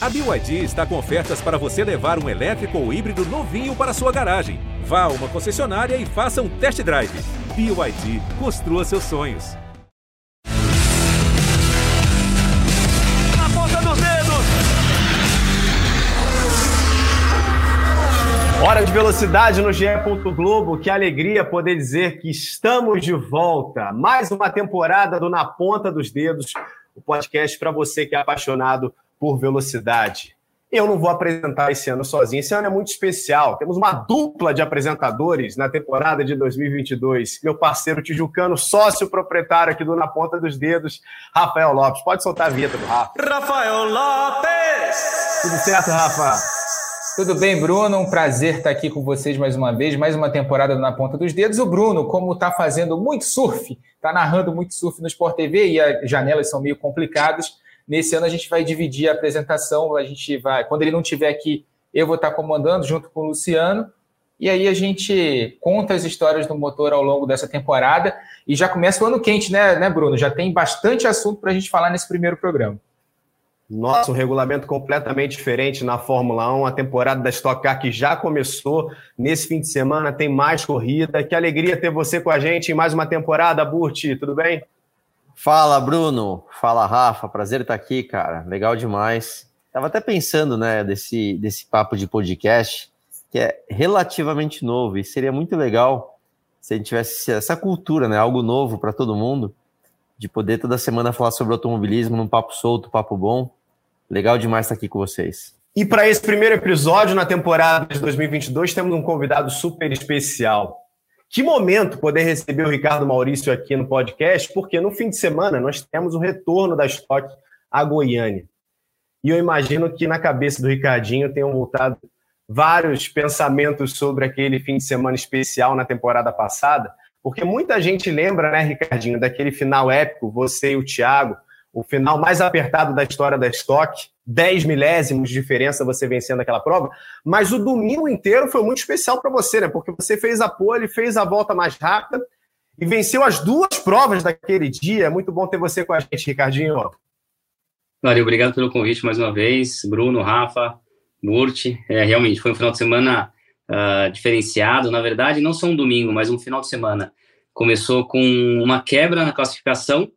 A BYD está com ofertas para você levar um elétrico ou híbrido novinho para sua garagem. Vá a uma concessionária e faça um test drive. BYD, construa seus sonhos. Na ponta dos dedos! Hora de velocidade no GE. Globo. Que alegria poder dizer que estamos de volta. Mais uma temporada do Na Ponta dos Dedos, o podcast para você que é apaixonado por velocidade. Eu não vou apresentar esse ano sozinho. Esse ano é muito especial. Temos uma dupla de apresentadores na temporada de 2022. Meu parceiro tijucano, sócio proprietário aqui do Na Ponta dos Dedos, Rafael Lopes. Pode soltar a vinheta do Rafa. Rafael Lopes! Tudo certo, Rafa? Tudo bem, Bruno? Um prazer estar aqui com vocês mais uma vez, mais uma temporada do Na Ponta dos Dedos. O Bruno, como está fazendo muito surf, está narrando muito surf no Sport TV e as janelas são meio complicadas, Nesse ano a gente vai dividir a apresentação, a gente vai, quando ele não estiver aqui, eu vou estar comandando junto com o Luciano, e aí a gente conta as histórias do motor ao longo dessa temporada e já começa o ano quente, né, né Bruno? Já tem bastante assunto para a gente falar nesse primeiro programa. Nossa, um regulamento completamente diferente na Fórmula 1. A temporada da Stock Car que já começou. Nesse fim de semana tem mais corrida. Que alegria ter você com a gente em mais uma temporada, Burti. Tudo bem? Fala, Bruno. Fala, Rafa. Prazer estar aqui, cara. Legal demais. Tava até pensando, né, desse, desse papo de podcast, que é relativamente novo, e seria muito legal se a gente tivesse essa cultura, né, algo novo para todo mundo, de poder toda semana falar sobre automobilismo num papo solto, papo bom. Legal demais estar aqui com vocês. E para esse primeiro episódio na temporada de 2022, temos um convidado super especial. Que momento poder receber o Ricardo Maurício aqui no podcast, porque no fim de semana nós temos o retorno da Stock a Goiânia. E eu imagino que na cabeça do Ricardinho tenham voltado vários pensamentos sobre aquele fim de semana especial na temporada passada, porque muita gente lembra, né, Ricardinho, daquele final épico, você e o Thiago, o final mais apertado da história da Stock, 10 milésimos de diferença você vencendo aquela prova, mas o domingo inteiro foi muito especial para você, né? Porque você fez a pole, fez a volta mais rápida e venceu as duas provas daquele dia. É muito bom ter você com a gente, Ricardinho. Valeu, obrigado pelo convite mais uma vez, Bruno, Rafa, Murti. É, realmente foi um final de semana uh, diferenciado. Na verdade, não só um domingo, mas um final de semana. Começou com uma quebra na classificação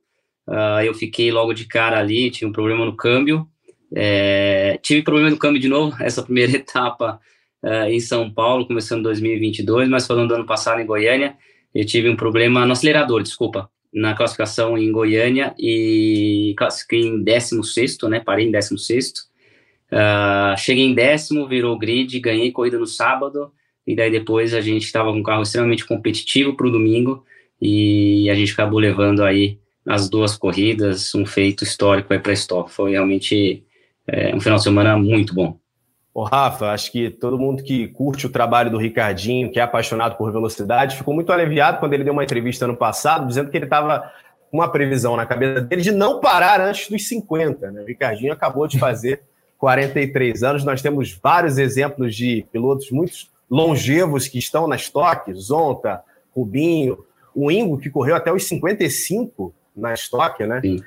Uh, eu fiquei logo de cara ali, tive um problema no câmbio. É, tive problema no câmbio de novo, essa primeira etapa uh, em São Paulo, começando 2022, mas falando do ano passado em Goiânia, eu tive um problema no acelerador, desculpa, na classificação em Goiânia e classifiquei em 16, né? Parei em 16. Uh, ah, cheguei em décimo, virou grid, ganhei corrida no sábado, e daí depois a gente estava com um carro extremamente competitivo para o domingo, e a gente acabou levando aí as duas corridas, um feito histórico para a história. Foi realmente é, um final de semana muito bom. Ô Rafa, acho que todo mundo que curte o trabalho do Ricardinho, que é apaixonado por velocidade, ficou muito aliviado quando ele deu uma entrevista ano passado, dizendo que ele estava com uma previsão na cabeça dele de não parar antes dos 50. Né? O Ricardinho acabou de fazer 43 anos. Nós temos vários exemplos de pilotos muito longevos que estão na estoque, Zonta, Rubinho, o Ingo, que correu até os 55, na estoque, né? Sim.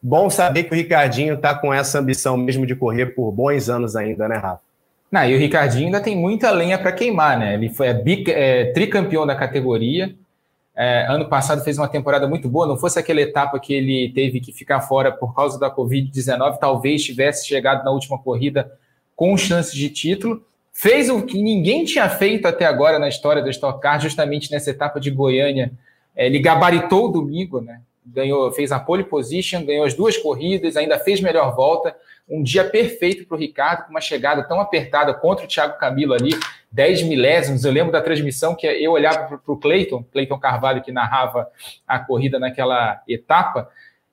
Bom saber que o Ricardinho está com essa ambição mesmo de correr por bons anos ainda, né, Rafa? Não, e o Ricardinho ainda tem muita lenha para queimar, né? Ele foi é, tricampeão da categoria. É, ano passado fez uma temporada muito boa. Não fosse aquela etapa que ele teve que ficar fora por causa da Covid-19, talvez tivesse chegado na última corrida com chances de título. Fez o que ninguém tinha feito até agora na história da Stock Car, justamente nessa etapa de Goiânia. É, ele gabaritou o domingo, né? Ganhou, fez a pole position, ganhou as duas corridas, ainda fez melhor volta. Um dia perfeito para o Ricardo, com uma chegada tão apertada contra o Thiago Camilo ali, 10 milésimos. Eu lembro da transmissão que eu olhava para o Cleiton, Cleiton Carvalho, que narrava a corrida naquela etapa,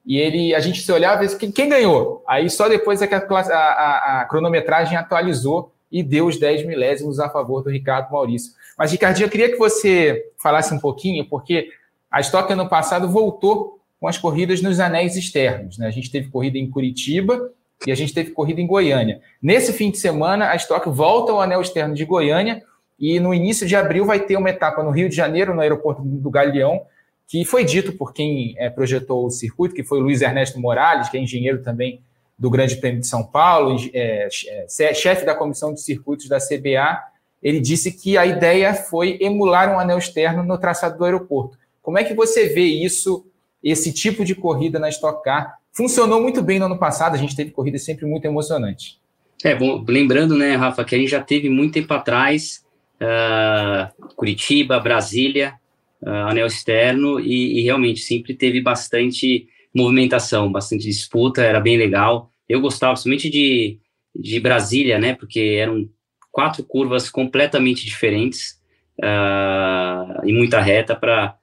e ele, a gente se olhava e quem, quem ganhou? Aí só depois é que a, a, a, cronometragem atualizou e deu os 10 milésimos a favor do Ricardo Maurício. Mas, Ricardinho, eu queria que você falasse um pouquinho, porque a Stock ano passado voltou com as corridas nos anéis externos. Né? A gente teve corrida em Curitiba e a gente teve corrida em Goiânia. Nesse fim de semana, a Stock volta ao anel externo de Goiânia e no início de abril vai ter uma etapa no Rio de Janeiro, no aeroporto do Galeão, que foi dito por quem é, projetou o circuito, que foi o Luiz Ernesto Morales, que é engenheiro também do Grande Prêmio de São Paulo, é, é, chefe da comissão de circuitos da CBA, ele disse que a ideia foi emular um anel externo no traçado do aeroporto. Como é que você vê isso, esse tipo de corrida na Stock Car? Funcionou muito bem no ano passado, a gente teve corridas sempre muito emocionantes. É, bom, lembrando, né, Rafa, que a gente já teve muito tempo atrás uh, Curitiba, Brasília, uh, anel externo, e, e, realmente sempre teve bastante movimentação, bastante disputa, era bem legal. Eu gostava somente de, de Brasília, né, porque eram quatro curvas completamente diferentes uh, e muita reta para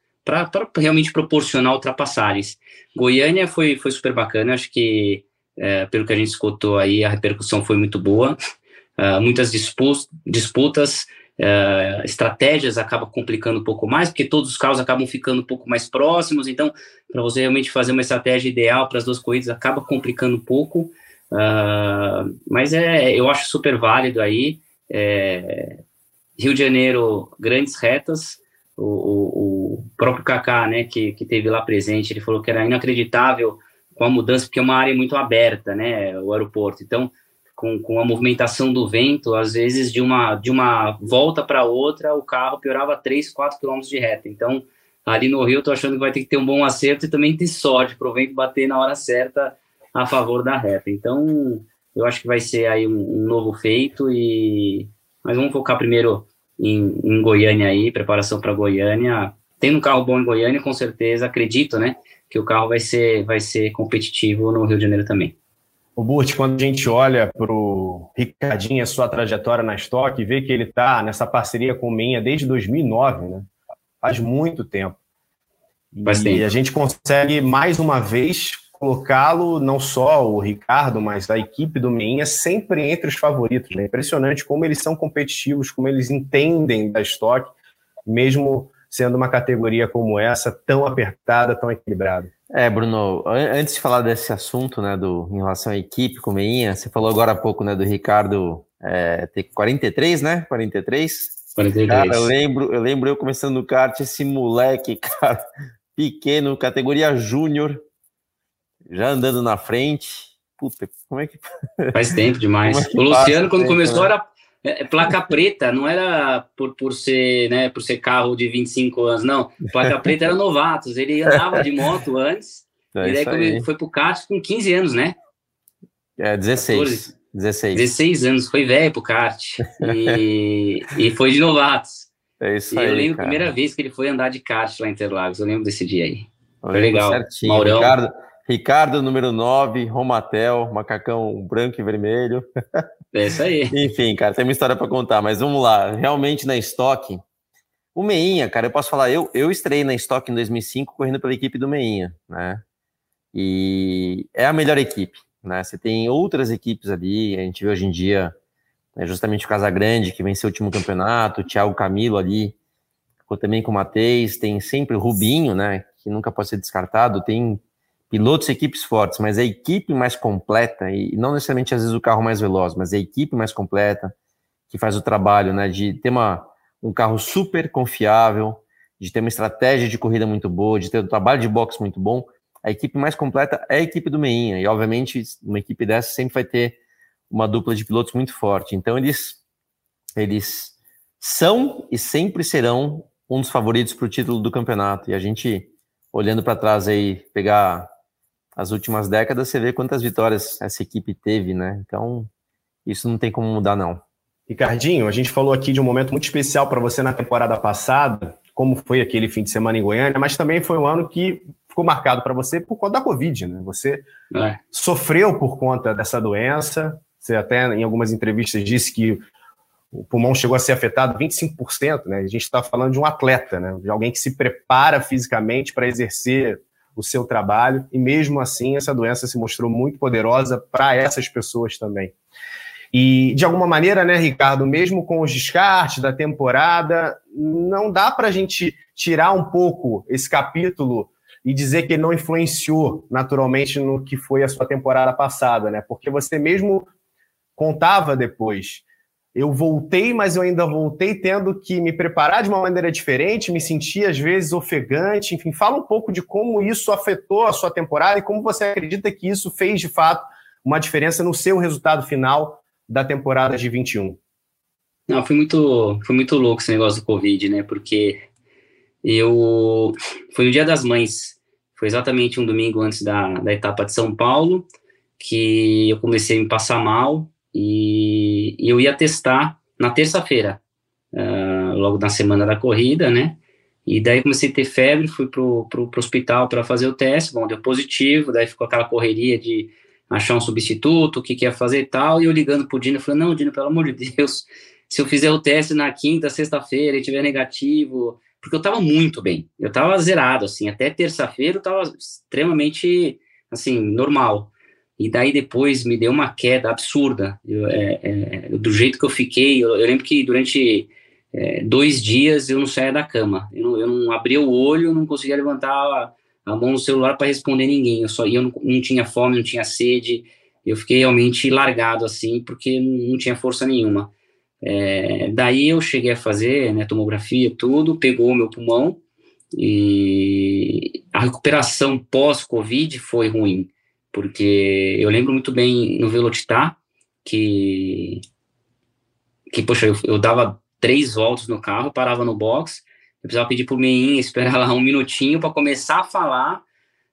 realmente proporcionar ultrapassagens. Goiânia foi, foi super bacana, acho que é, pelo que a gente escutou aí, a repercussão foi muito boa. Uh, muitas disputas, uh, estratégias acabam complicando um pouco mais, porque todos os carros acabam ficando um pouco mais próximos, então, para você realmente fazer uma estratégia ideal para as duas corridas, acaba complicando um pouco, uh, mas é, eu acho super válido aí. É, Rio de Janeiro, grandes retas, o, o próprio Kaká, né, que, que teve lá presente, ele falou que era inacreditável com a mudança, porque é uma área muito aberta, né, o aeroporto. Então, com, com a movimentação do vento, às vezes de uma, de uma volta para outra, o carro piorava 3, 4 quilômetros de reta. Então, ali no Rio, eu tô achando que vai ter que ter um bom acerto e também ter sorte para o vento bater na hora certa a favor da reta. Então, eu acho que vai ser aí um, um novo feito e mas vamos focar primeiro em, em Goiânia aí, preparação para Goiânia. Tendo um carro bom em Goiânia, com certeza, acredito, né, que o carro vai ser, vai ser competitivo no Rio de Janeiro também. O Burt, quando a gente olha para o Ricardinho, a sua trajetória na Stock, vê que ele está nessa parceria com o Minha desde 2009, né? Faz muito tempo. Faz e tempo. a gente consegue, mais uma vez, colocá-lo, não só o Ricardo, mas a equipe do Meinha, sempre entre os favoritos. Né? Impressionante como eles são competitivos, como eles entendem da Stock, mesmo sendo uma categoria como essa, tão apertada, tão equilibrada. É, Bruno, antes de falar desse assunto, né, do, em relação à equipe, com Meinha, você falou agora há pouco, né, do Ricardo é, ter 43, né, 43? 43. Cara, eu lembro, eu lembro eu começando no kart, esse moleque, cara, pequeno, categoria júnior, já andando na frente, puta, como é que... Faz tempo demais. É o Luciano, quando tempo, começou, né? era é, é, placa preta, não era por, por ser, né, por ser carro de 25 anos, não. Placa preta era novatos, ele andava de moto antes, é e daí aí. foi pro kart com 15 anos, né? É, 16. 16. 16 anos, foi velho pro kart. E, e foi de novatos. É isso e aí. Eu lembro cara. a primeira vez que ele foi andar de kart lá em Interlagos, eu lembro desse dia aí. Foi legal. Certinho. Maurão. Ricardo, Ricardo, número 9, Romatel, macacão branco e vermelho. É isso aí. Enfim, cara, tem uma história para contar, mas vamos lá. Realmente na Stock, o Meinha, cara, eu posso falar, eu, eu estrei na Stock em 2005 correndo pela equipe do Meinha, né? E é a melhor equipe, né? Você tem outras equipes ali, a gente vê hoje em dia, né, justamente o Casagrande, que venceu o último campeonato, o Thiago Camilo ali, também com o Matheus, tem sempre o Rubinho, né? Que nunca pode ser descartado, tem pilotos e equipes fortes, mas a equipe mais completa, e não necessariamente às vezes o carro mais veloz, mas a equipe mais completa que faz o trabalho, né, de ter uma, um carro super confiável, de ter uma estratégia de corrida muito boa, de ter um trabalho de boxe muito bom, a equipe mais completa é a equipe do Meinha, e obviamente uma equipe dessa sempre vai ter uma dupla de pilotos muito forte, então eles, eles são e sempre serão um dos favoritos para o título do campeonato, e a gente, olhando para trás aí, pegar as últimas décadas, você vê quantas vitórias essa equipe teve, né? Então, isso não tem como mudar, não. Ricardinho, a gente falou aqui de um momento muito especial para você na temporada passada, como foi aquele fim de semana em Goiânia, mas também foi um ano que ficou marcado para você por conta da Covid, né? Você é. sofreu por conta dessa doença, você até em algumas entrevistas disse que o pulmão chegou a ser afetado 25%, né? A gente está falando de um atleta, né? De alguém que se prepara fisicamente para exercer o seu trabalho, e mesmo assim essa doença se mostrou muito poderosa para essas pessoas também. E, de alguma maneira, né, Ricardo, mesmo com os descartes da temporada, não dá para a gente tirar um pouco esse capítulo e dizer que ele não influenciou naturalmente no que foi a sua temporada passada, né? Porque você mesmo contava depois eu voltei, mas eu ainda voltei tendo que me preparar de uma maneira diferente, me sentir às vezes ofegante, enfim, fala um pouco de como isso afetou a sua temporada e como você acredita que isso fez de fato uma diferença no seu resultado final da temporada de 21? Não, foi muito, foi muito louco esse negócio do Covid, né? Porque eu. Foi no Dia das Mães, foi exatamente um domingo antes da, da etapa de São Paulo, que eu comecei a me passar mal e, e eu ia testar na terça-feira, uh, logo na semana da corrida, né? E daí comecei a ter febre, fui pro, pro, pro hospital para fazer o teste, bom, deu positivo, daí ficou aquela correria de achar um substituto, o que, que ia fazer e tal, e eu ligando pro Dino, falei, não, Dino, pelo amor de Deus, se eu fizer o teste na quinta, sexta-feira e tiver negativo, porque eu tava muito bem, eu tava zerado, assim, até terça-feira eu tava extremamente, assim, normal, e daí depois me deu uma queda absurda, eu, é, é, do jeito que eu fiquei, eu, eu lembro que durante é, dois dias eu não saía da cama, eu não, eu não abria o olho, não conseguia levantar a, a mão no celular para responder ninguém, eu só eu não, não tinha fome, não tinha sede, eu fiquei realmente largado assim, porque não tinha força nenhuma. É, daí eu cheguei a fazer né, tomografia, tudo, pegou o meu pulmão e a recuperação pós-Covid foi ruim, porque eu lembro muito bem no Velocitar que, que poxa, eu, eu dava três voltas no carro, parava no box, eu precisava pedir pro meinho esperar lá um minutinho para começar a falar,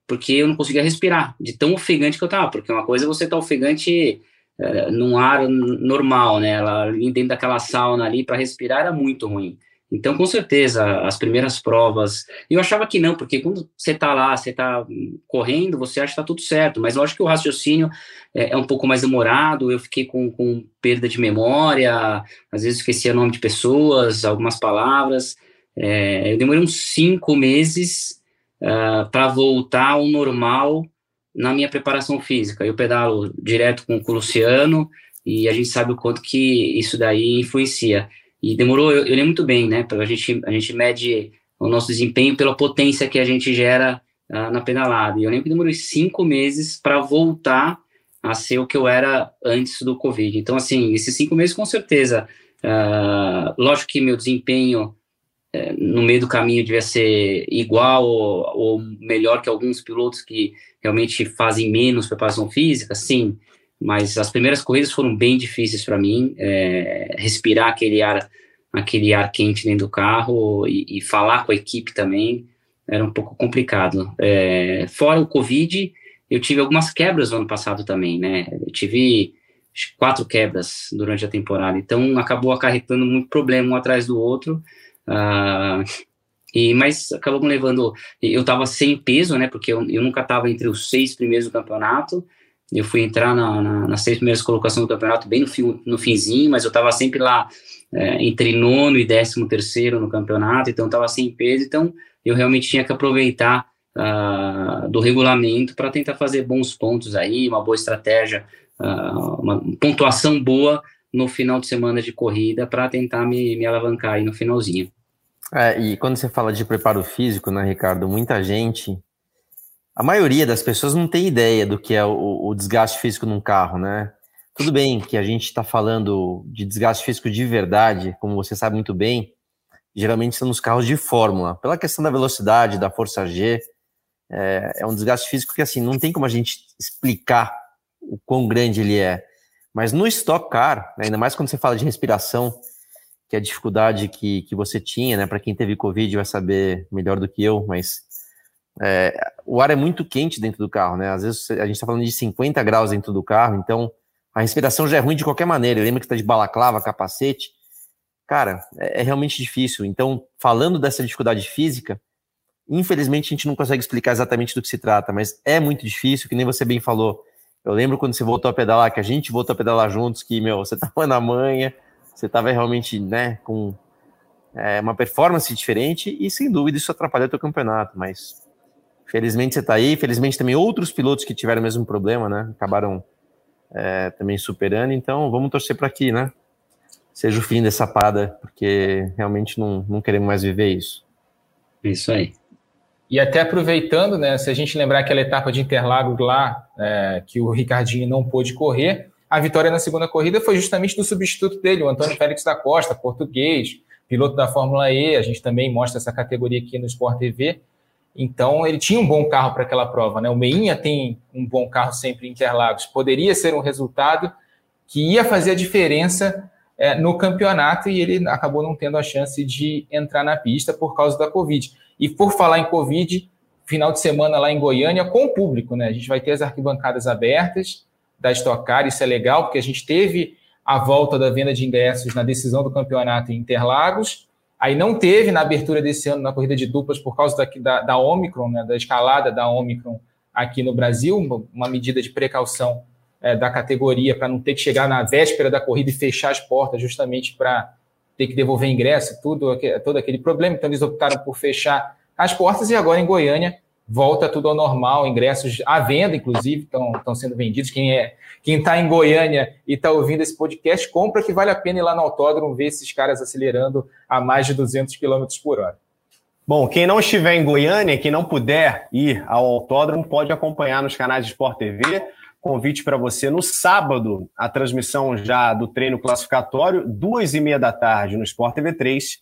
porque eu não conseguia respirar, de tão ofegante que eu tava, porque uma coisa é você tá ofegante é, num ar normal, né? Ela, dentro daquela sauna ali, para respirar era muito ruim. Então, com certeza, as primeiras provas. Eu achava que não, porque quando você está lá, você está correndo, você acha que está tudo certo, mas lógico que o raciocínio é, é, um pouco mais demorado. Eu fiquei com, com perda de memória, às vezes esquecia nome de pessoas, algumas palavras. É, eu demorei uns cinco meses uh, ah, para voltar ao normal na minha preparação física. Eu pedalo direto com, com o Luciano e a gente sabe o quanto que isso daí influencia. E demorou, eu, eu lembro muito bem, né? A gente, a gente mede o nosso desempenho pela potência que a gente gera uh, na pedalada. E eu lembro que demorou cinco meses para voltar a ser o que eu era antes do Covid. Então, assim, esses cinco meses, com certeza, uh, lógico que meu desempenho é, no meio do caminho devia ser igual ou, ou, melhor que alguns pilotos que realmente fazem menos preparação física, sim, mas as primeiras corridas foram bem difíceis para mim, é, respirar aquele ar, aquele ar quente dentro do carro e, e, falar com a equipe também era um pouco complicado. É, fora o Covid, eu tive algumas quebras no ano passado também, né? Eu tive quatro quebras durante a temporada, então acabou acarretando muito problema um atrás do outro Uh, e, mas acabou me levando. Eu estava sem peso, né? Porque eu, eu nunca estava entre os seis primeiros do campeonato. Eu fui entrar na, na, nas seis primeiras colocações do campeonato bem no, fim, no finzinho, mas eu estava sempre lá é, entre nono e décimo terceiro no campeonato, então estava sem peso. Então eu realmente tinha que aproveitar uh, do regulamento para tentar fazer bons pontos aí, uma boa estratégia, uh, uma pontuação boa no final de semana de corrida para tentar me, me alavancar aí no finalzinho. É, e quando você fala de preparo físico, né, Ricardo, muita gente, a maioria das pessoas não tem ideia do que é o, o desgaste físico num carro, né? Tudo bem que a gente está falando de desgaste físico de verdade, como você sabe muito bem, geralmente são nos carros de fórmula, pela questão da velocidade, da força G, é, é um desgaste físico que assim não tem como a gente explicar o quão grande ele é. Mas no Stock Car, né, ainda mais quando você fala de respiração, que é a dificuldade que, que você tinha, né? Para quem teve Covid vai saber melhor do que eu, mas é, o ar é muito quente dentro do carro, né? Às vezes a gente está falando de 50 graus dentro do carro, então a respiração já é ruim de qualquer maneira. Lembra que está de balaclava, capacete. Cara, é, é realmente difícil. Então, falando dessa dificuldade física, infelizmente a gente não consegue explicar exatamente do que se trata, mas é muito difícil, que nem você bem falou. Eu lembro quando você voltou a pedalar, que a gente voltou a pedalar juntos, que, meu, você tava na manha, você estava realmente né, com é, uma performance diferente e sem dúvida isso atrapalhou o teu campeonato, mas felizmente você está aí, felizmente também outros pilotos que tiveram o mesmo problema, né, acabaram é, também superando, então vamos torcer para que, né, seja o fim dessa parada, porque realmente não, não queremos mais viver isso. Isso aí. E até aproveitando, né, se a gente lembrar aquela etapa de Interlagos lá, é, que o Ricardinho não pôde correr, a vitória na segunda corrida foi justamente do substituto dele, o Antônio Félix da Costa, português, piloto da Fórmula E. A gente também mostra essa categoria aqui no Sport TV. Então, ele tinha um bom carro para aquela prova. Né? O Meinha tem um bom carro sempre em Interlagos. Poderia ser um resultado que ia fazer a diferença é, no campeonato e ele acabou não tendo a chance de entrar na pista por causa da Covid. E por falar em Covid, final de semana lá em Goiânia com o público, né? A gente vai ter as arquibancadas abertas da Stock Car, isso é legal, porque a gente teve a volta da venda de ingressos na decisão do campeonato em Interlagos, aí não teve na abertura desse ano na corrida de duplas por causa da, da, da Omicron, né, da escalada da Omicron aqui no Brasil, uma, uma medida de precaução é, da categoria para não ter que chegar na véspera da corrida e fechar as portas justamente para ter que devolver ingresso, tudo, todo aquele problema. Então eles optaram por fechar as portas e agora em Goiânia volta tudo ao normal, ingressos à venda, inclusive, estão sendo vendidos. Quem é quem está em Goiânia e está ouvindo esse podcast, compra que vale a pena ir lá no autódromo ver esses caras acelerando a mais de 200 km por hora. Bom, quem não estiver em Goiânia, quem não puder ir ao autódromo, pode acompanhar nos canais de Sport TV. Convite para você no sábado, a transmissão já do treino classificatório, duas e meia da tarde no Sport TV 3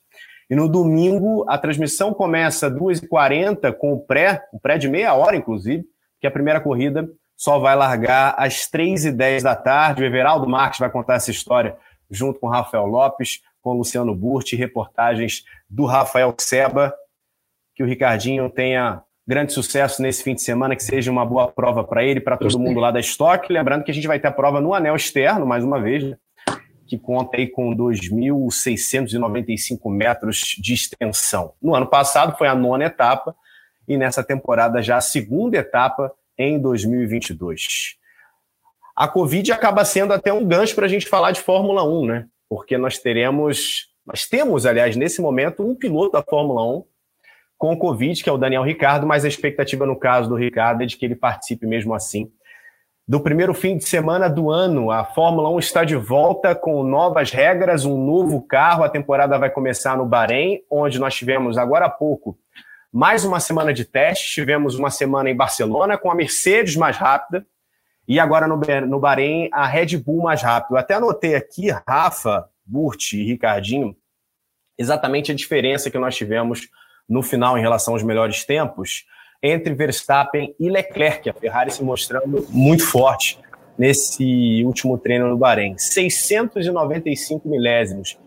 e no domingo, a transmissão começa às 2h40 com o pré, o pré de meia hora, inclusive, que a primeira corrida só vai largar às 3h10 da tarde. O Everaldo Marques vai contar essa história junto com o Rafael Lopes, com o Luciano Burti, reportagens do Rafael Seba. Que o Ricardinho tenha grande sucesso nesse fim de semana, que seja uma boa prova para ele, para todo mundo lá da Stock. Lembrando que a gente vai ter a prova no anel externo, mais uma vez, né? Que conta aí com 2.695 metros de extensão. No ano passado foi a nona etapa e nessa temporada já a segunda etapa em 2022. A Covid acaba sendo até um gancho para a gente falar de Fórmula 1, né? Porque nós teremos, nós temos, aliás, nesse momento, um piloto da Fórmula 1 com Covid, que é o Daniel Ricardo, mas a expectativa no caso do Ricardo é de que ele participe mesmo assim do primeiro fim de semana do ano. A Fórmula 1 está de volta com novas regras, um novo carro. A temporada vai começar no Bahrein, onde nós tivemos agora há pouco mais uma semana de teste. Tivemos uma semana em Barcelona com a Mercedes mais rápida e agora no, no Bahrein a Red Bull mais rápido. Eu até anotei aqui, Rafa, Burt e Ricardinho, exatamente a diferença que nós tivemos no final em relação aos melhores tempos entre Verstappen e Leclerc, a Ferrari se mostrando muito forte nesse último treino no Bahrein. 695 milésimos.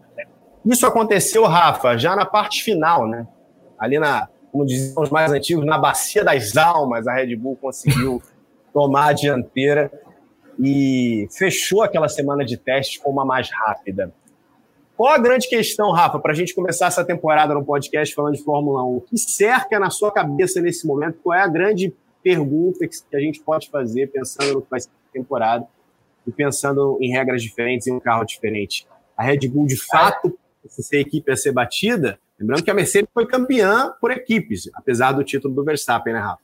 Isso aconteceu, Rafa, já na parte final, né? Ali na, como diziam os mais antigos, na bacia das almas, a Red Bull conseguiu tomar a dianteira e fechou aquela semana de testes com uma mais rápida. Qual a grande questão, Rafa, para a gente começar essa temporada no podcast falando de Fórmula 1? O que cerca na sua cabeça nesse momento? Qual é a grande pergunta que a gente pode fazer pensando no que vai ser a temporada e pensando em regras diferentes e um carro diferente? A Red Bull, de fato, se a equipe a ser batida, lembrando que a Mercedes foi campeã por equipes, apesar do título do Verstappen, né, Rafa?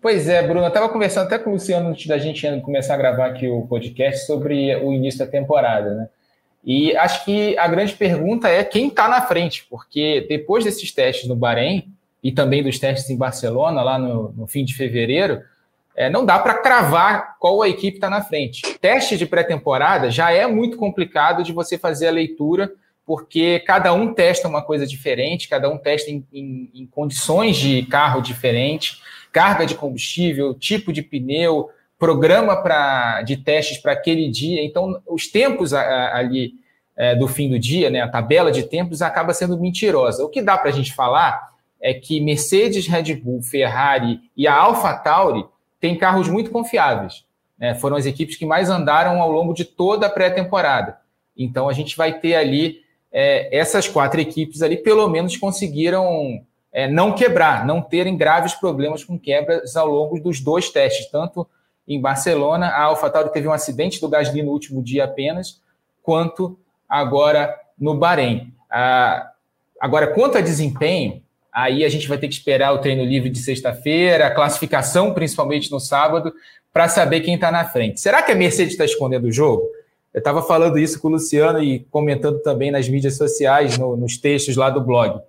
Pois é, Bruno, eu estava conversando até com o Luciano antes da gente começar a gravar aqui o podcast sobre o início da temporada, né? E acho que a grande pergunta é quem está na frente, porque depois desses testes no Bahrein e também dos testes em Barcelona, lá no, no fim de fevereiro, é, não dá para cravar qual a equipe está na frente. Teste de pré-temporada já é muito complicado de você fazer a leitura, porque cada um testa uma coisa diferente, cada um testa em, em, em condições de carro diferente, carga de combustível, tipo de pneu, programa pra, de testes para aquele dia. Então, os tempos ali é, do fim do dia, né, a tabela de tempos, acaba sendo mentirosa. O que dá para a gente falar é que Mercedes, Red Bull, Ferrari e a AlphaTauri têm carros muito confiáveis. Né? Foram as equipes que mais andaram ao longo de toda a pré-temporada. Então, a gente vai ter ali é, essas quatro equipes ali, pelo menos conseguiram é, não quebrar, não terem graves problemas com quebras ao longo dos dois testes, tanto em Barcelona. A AlphaTauri teve um acidente do Gasly no último dia apenas, quanto agora no Bahrein. Ah, agora, quanto a desempenho, aí a gente vai ter que esperar o treino livre de sexta-feira, a classificação, principalmente no sábado, para saber quem está na frente. Será que a Mercedes está escondendo o jogo? Eu estava falando isso com o Luciano e comentando também nas mídias sociais, no, nos textos lá do blog.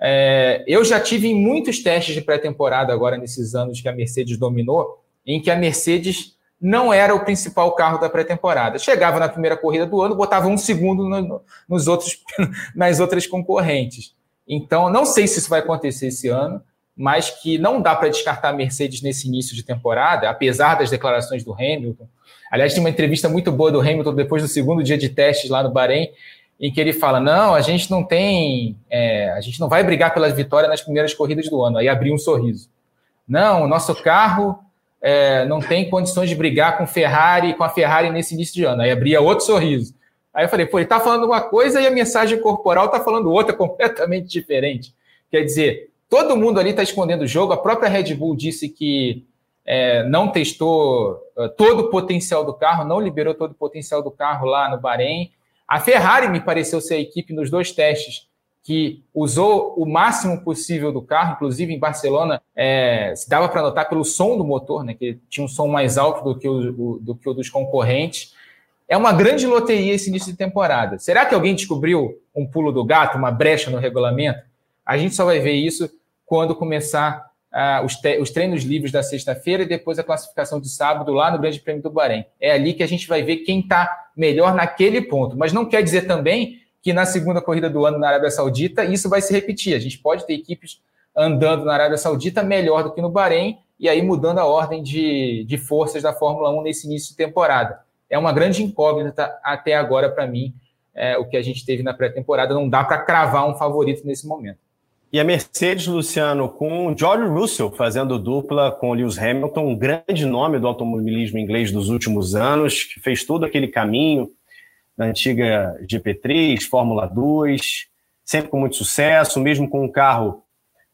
É, eu já tive muitos testes de pré-temporada agora, nesses anos que a Mercedes dominou, em que a Mercedes não era o principal carro da pré-temporada. Chegava na primeira corrida do ano, botava um segundo no, nos outros, nas outras concorrentes. Então, não sei se isso vai acontecer esse ano. mas que não dá para descartar a Mercedes nesse início de temporada, apesar das declarações do Hamilton. Aliás, tem uma entrevista muito boa do Hamilton depois do segundo dia de testes lá no Bahrein, em que ele fala: não, a gente não tem, é, a gente não vai brigar pela vitória nas primeiras corridas do ano. Aí abriu um sorriso. Não, o nosso carro é, não tem condições de brigar com Ferrari, com a Ferrari nesse início de ano. Aí abria outro sorriso. Aí eu falei, pô, ele está falando uma coisa e a mensagem corporal está falando outra completamente diferente. Quer dizer, todo mundo ali está escondendo o jogo. A própria Red Bull disse que é, não testou uh, todo o potencial do carro, não liberou todo o potencial do carro lá no Bahrein. A Ferrari me pareceu ser a equipe nos dois testes que usou o máximo possível do carro, inclusive em Barcelona, é, dava para notar pelo som do motor, né, que tinha um som mais alto do que o, do que o dos concorrentes. É uma grande loteria esse início de temporada. Será que alguém descobriu um pulo do gato, uma brecha no regulamento? A gente só vai ver isso quando começar uh, os, os, treinos livres da sexta-feira e depois a classificação de sábado lá no Grande Prêmio do Bahrein. É ali que a gente vai ver quem está melhor naquele ponto. Mas não quer dizer também que na segunda corrida do ano na Arábia Saudita isso vai se repetir. A gente pode ter equipes andando na Arábia Saudita melhor do que no Bahrein e aí mudando a ordem de, de forças da Fórmula 1 nesse início de temporada. É uma grande incógnita até agora para mim, é, o que a gente teve na pré-temporada. Não dá para cravar um favorito nesse momento. E a Mercedes, Luciano, com George Russell fazendo dupla com Lewis Hamilton, um grande nome do automobilismo inglês dos últimos anos, que fez todo aquele caminho da antiga GP3, Fórmula 2, sempre com muito sucesso, mesmo com um carro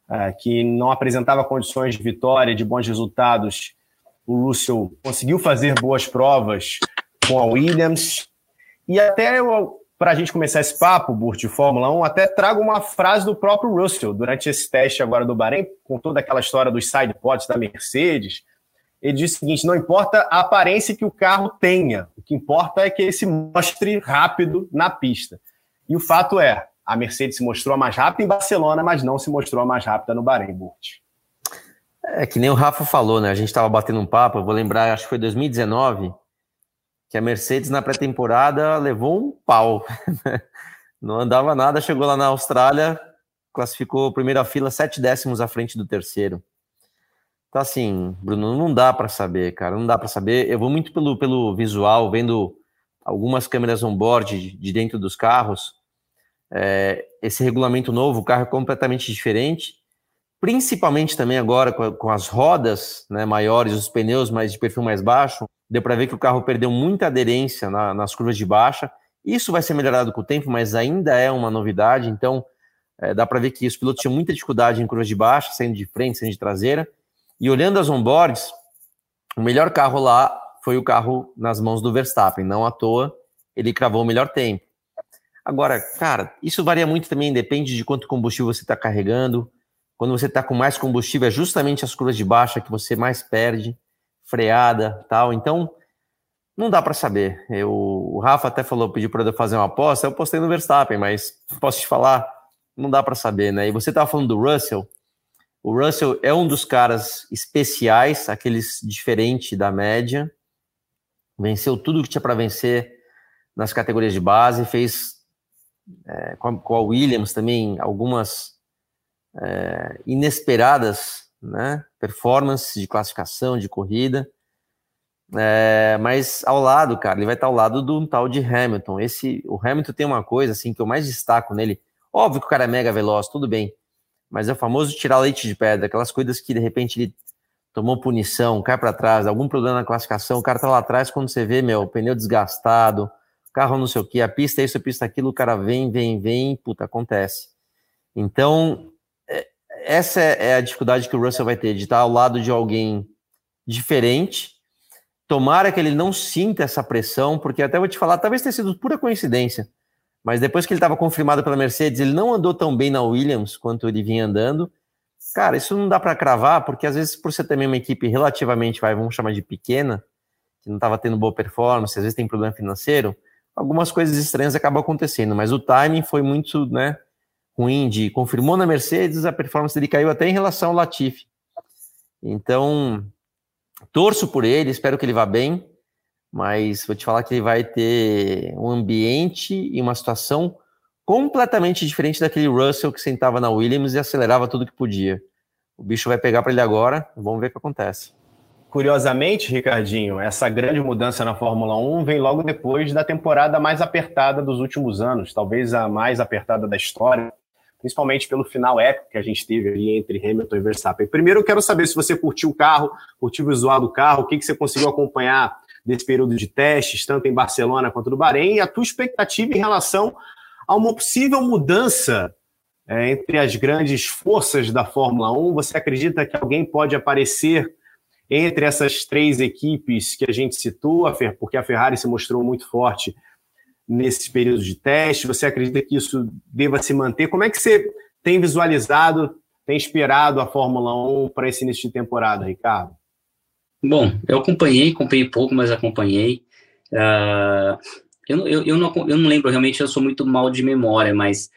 uh, que não apresentava condições de vitória, de bons resultados, o Russell conseguiu fazer boas provas com a Williams. E até para a gente começar esse papo, Burt, de Fórmula 1, até trago uma frase do próprio Russell durante esse teste agora do Bahrein, com toda aquela história dos sidepods da Mercedes. Ele disse o seguinte: não importa a aparência que o carro tenha, o que importa é que ele se mostre rápido na pista. E o fato é, a Mercedes se mostrou a mais rápida em Barcelona, mas não se mostrou a mais rápida no Bahrein, Burt. É que nem o Rafa falou, né? A gente estava batendo um papo, vou lembrar, acho que foi 2019 que a Mercedes na pré-temporada levou um pau. Não andava nada, chegou lá na Austrália, classificou primeira fila sete décimos à frente do terceiro. Então, assim, Bruno, não dá para saber, cara, não dá para saber. Eu vou muito pelo, pelo visual, vendo algumas câmeras on-board de, de dentro dos carros. É, esse regulamento novo, o carro é completamente diferente, principalmente também agora com, com as rodas né, maiores, os pneus mais de perfil mais baixo. Deu para ver que o carro perdeu muita aderência na, nas curvas de baixa. Isso vai ser melhorado com o tempo, mas ainda é uma novidade. Então, é, dá para ver que os pilotos tinham muita dificuldade em curvas de baixa, saindo de frente, saindo de traseira. E olhando as onboards, o melhor carro lá foi o carro nas mãos do Verstappen. Não à toa, ele cravou o melhor tempo. Agora, cara, isso varia muito também, depende de quanto combustível você está carregando. Quando você está com mais combustível, é justamente as curvas de baixa que você mais perde freada, tal. Então, não dá para saber. Eu, o Rafa até falou, pediu para eu fazer uma aposta, eu postei no Verstappen, mas posso te falar, não dá para saber, né? E você estava falando do Russell. O Russell é um dos caras especiais, aqueles diferente da média. Venceu tudo que tinha para vencer nas categorias de base, fez é, com, a, com, a, Williams também algumas é, inesperadas né? Performance de classificação, de corrida. É, mas ao lado, cara, ele vai estar ao lado do tal de Hamilton. Esse, o Hamilton tem uma coisa assim que eu mais destaco nele. Óbvio que o cara é mega veloz, tudo bem. Mas é o famoso tirar leite de pedra, aquelas coisas que de repente ele tomou punição, cai para trás, algum problema na classificação, o cara tá lá atrás quando você vê, meu, pneu desgastado, carro não sei o que, a pista é isso, a pista é aquilo, o cara vem, vem, vem, puta, acontece. Então, essa é, é a dificuldade que o Russell vai ter, de estar ao lado de alguém diferente. Tomara que ele não sinta essa pressão, porque até vou te falar, talvez tenha sido pura coincidência, mas depois que ele estava confirmado pela Mercedes, ele não andou tão bem na Williams quanto ele vinha andando. Cara, isso não dá para cravar, porque às vezes, por ser também uma equipe relativamente, vai, vamos chamar de pequena, que não estava tendo boa performance, às vezes tem problema financeiro, algumas coisas estranhas acabam acontecendo, mas o timing foi muito, né, ruim de confirmou na Mercedes, a performance dele caiu até em relação ao Latifi. Então, torço por ele, espero que ele vá bem, mas vou te falar que ele vai ter um ambiente e uma situação completamente diferente daquele Russell que sentava na Williams e acelerava tudo que podia. o bicho vai pegar para ele agora. Vamos ver o que acontece. Curiosamente, Ricardinho, essa grande mudança na Fórmula 1 vem logo depois da temporada mais apertada dos últimos anos, talvez a mais apertada da história, principalmente pelo final épico que a gente teve ali entre Hamilton e Verstappen. Primeiro, eu quero saber se você curtiu o carro, curtiu o visual do carro, o que, que você conseguiu acompanhar desse período de testes, tanto em Barcelona quanto no Bahrein, e a tua expectativa em relação a uma possível mudança é, entre as grandes forças da Fórmula 1. Você acredita que alguém pode aparecer entre essas três equipes que a gente citou, porque a Ferrari se mostrou muito forte nesse período de teste? Você acredita que isso deva se manter? Como é que você tem visualizado, tem esperado a Fórmula 1 para esse início de temporada, Ricardo? Bom, eu acompanhei, acompanhei pouco, mas acompanhei. Uh, eu, eu, eu, não, eu não lembro realmente, eu sou muito mal de memória, mas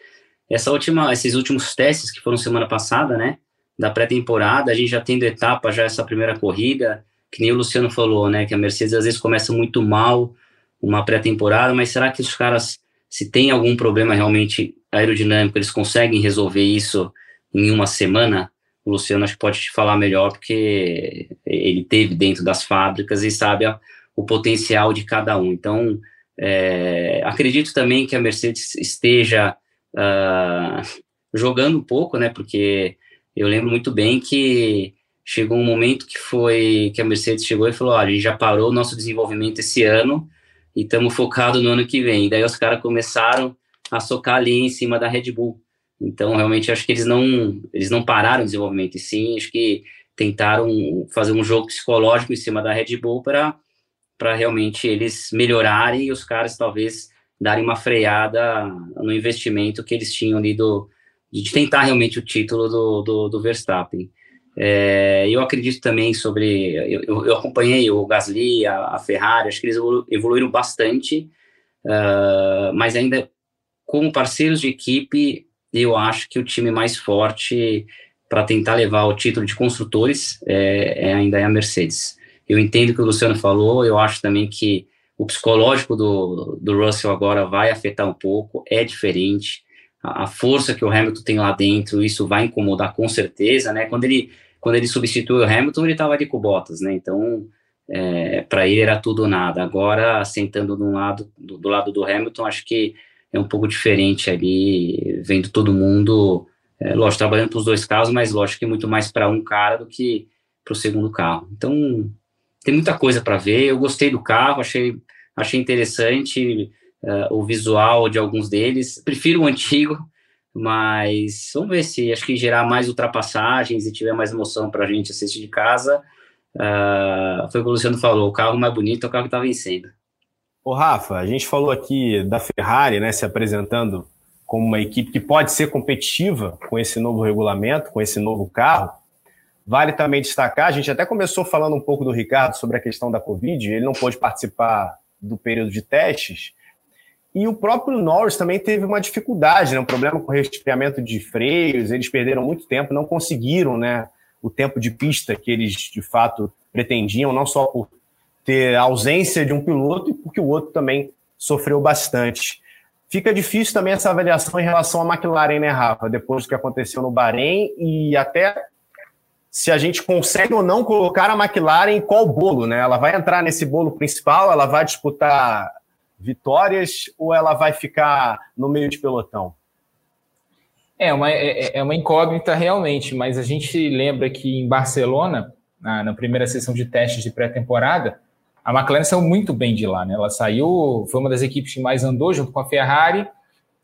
essa última, esses últimos testes que foram semana passada, né, da pré-temporada, a gente já tendo etapa, já essa primeira corrida, que nem o Luciano falou, né, que a Mercedes às vezes começa muito mal uma pré-temporada, mas será que os caras, se tem algum problema realmente aerodinâmico, eles conseguem resolver isso em uma semana? O Luciano acho que pode te falar melhor, porque ele teve dentro das fábricas e sabe a, o potencial de cada um. Então, é, acredito também que a Mercedes esteja uh, jogando um pouco, né? Porque eu lembro muito bem que chegou um momento que foi que a Mercedes chegou e falou: a gente já parou o nosso desenvolvimento esse ano e estamos focados no ano que vem. E daí os caras começaram a socar ali em cima da Red Bull. Então, realmente, acho que eles não, eles não pararam o desenvolvimento, e sim, acho que tentaram fazer um jogo psicológico em cima da Red Bull para realmente eles melhorarem e os caras talvez darem uma freada no investimento que eles tinham ali do, de tentar realmente o título do, do, do Verstappen. É, eu acredito também sobre. Eu, eu acompanhei o Gasly, a, a, Ferrari, acho que eles evoluíram bastante, uh, mas ainda como parceiros de equipe, eu acho que o time mais forte para tentar levar o título de construtores é, é, ainda é a Mercedes. Eu entendo o que o Luciano falou, eu acho também que o psicológico do, do Russell agora vai afetar um pouco, é diferente. A, a força que o Hamilton tem lá dentro, isso vai incomodar com certeza, né? Quando ele, quando ele substituiu o Hamilton, ele estava ali com botas, né? Então, é, para ele era tudo ou nada. Agora, sentando do lado, do, do lado do Hamilton, acho que é um pouco diferente ali, vendo todo mundo, é, lógico, trabalhando para os dois carros, mas lógico que muito mais para um cara do que para o segundo carro. Então, tem muita coisa para ver. Eu gostei do carro, achei, achei interessante uh, o visual de alguns deles. Prefiro o antigo, mas vamos ver se acho que gerar mais ultrapassagens e tiver mais emoção para a gente assistir de casa. Uh, foi o que o Luciano falou: o carro mais bonito é o carro que está vencendo. Ô Rafa, a gente falou aqui da Ferrari, né, se apresentando como uma equipe que pode ser competitiva com esse novo regulamento, com esse novo carro. Vale também destacar, a gente até começou falando um pouco do Ricardo sobre a questão da Covid, ele não pôde participar do período de testes, e o próprio Norris também teve uma dificuldade, né, um problema com o resfriamento de freios, eles perderam muito tempo, não conseguiram né, o tempo de pista que eles de fato pretendiam, não só por ter ausência de um piloto e porque o outro também sofreu bastante. Fica difícil também essa avaliação em relação à McLaren, né, Rafa? Depois do que aconteceu no Bahrein e até se a gente consegue ou não colocar a McLaren em qual bolo, né? Ela vai entrar nesse bolo principal, ela vai disputar vitórias ou ela vai ficar no meio de pelotão? É uma, é, é, é uma incógnita realmente, mas a gente lembra que em Barcelona, na, na primeira sessão de testes de pré-temporada, a McLaren saiu muito bem de lá, né? Ela saiu, foi uma das equipes que mais andou junto com a Ferrari,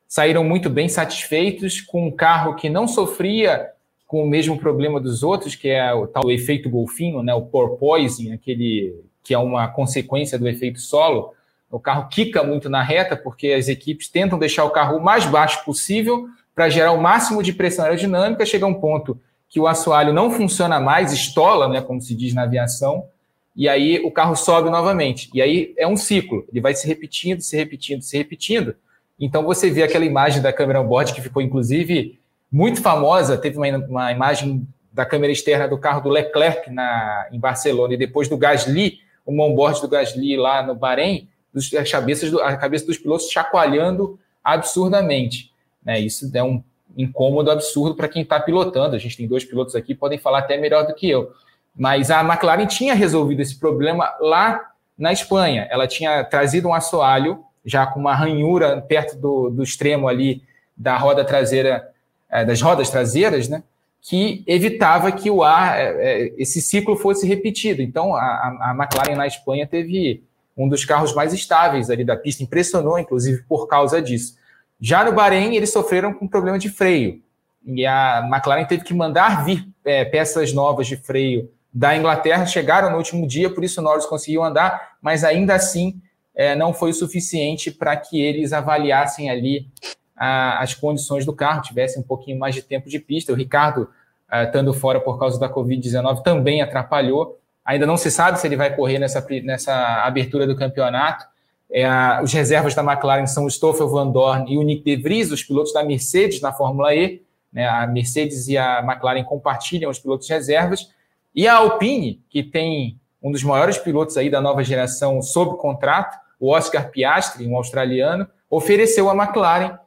saíram muito bem satisfeitos com um carro que não sofria com o mesmo problema dos outros, que é o tal efeito golfinho, né, o porpoising, aquele que é uma consequência do efeito solo. O carro quica muito na reta, porque as equipes tentam deixar o carro o mais baixo possível para gerar o máximo de pressão aerodinâmica. Chega um ponto que o assoalho não funciona mais, estola, né, como se diz na aviação, e aí o carro sobe novamente. E aí é um ciclo, ele vai se repetindo, se repetindo, se repetindo. Então você vê aquela imagem da câmera on-board que ficou inclusive muito famosa, teve uma, uma imagem da câmera externa do carro do Leclerc na, em Barcelona e depois do Gasly, o onboard do Gasly lá no Bahrein, dos, as cabeças do, a cabeça dos pilotos chacoalhando absurdamente. Né? Isso é um, incômodo absurdo para quem está pilotando. A gente tem dois pilotos aqui, podem falar até melhor do que eu. Mas a McLaren tinha resolvido esse problema lá na Espanha. Ela tinha trazido um assoalho, já com uma ranhura perto do, do extremo ali da roda traseira, é, das rodas traseiras, né? Que evitava que o ar, é, é, esse ciclo fosse repetido. Então, a, a McLaren na Espanha teve um dos carros mais estáveis ali da pista, impressionou, inclusive, por causa disso. Já no Bahrein, eles sofreram com problema de freio. E a McLaren teve que mandar vir é, peças novas de freio da Inglaterra, chegaram no último dia, por isso o Norris conseguiu andar, mas ainda assim é, não foi o suficiente para que eles avaliassem ali a, as condições do carro, tivessem um pouquinho mais de tempo de pista. O Ricardo, é, estando fora por causa da Covid-19, também atrapalhou. Ainda não se sabe se ele vai correr nessa, nessa abertura do campeonato. É, os reservas da McLaren são o Stoffel Van Dorn e o Nick De Vries, os pilotos da Mercedes na Fórmula E. Né, a Mercedes e a McLaren compartilham os pilotos reservas. E a Alpine, que tem um dos maiores pilotos aí da nova geração sob contrato, o Oscar Piastri, um australiano, ofereceu à McLaren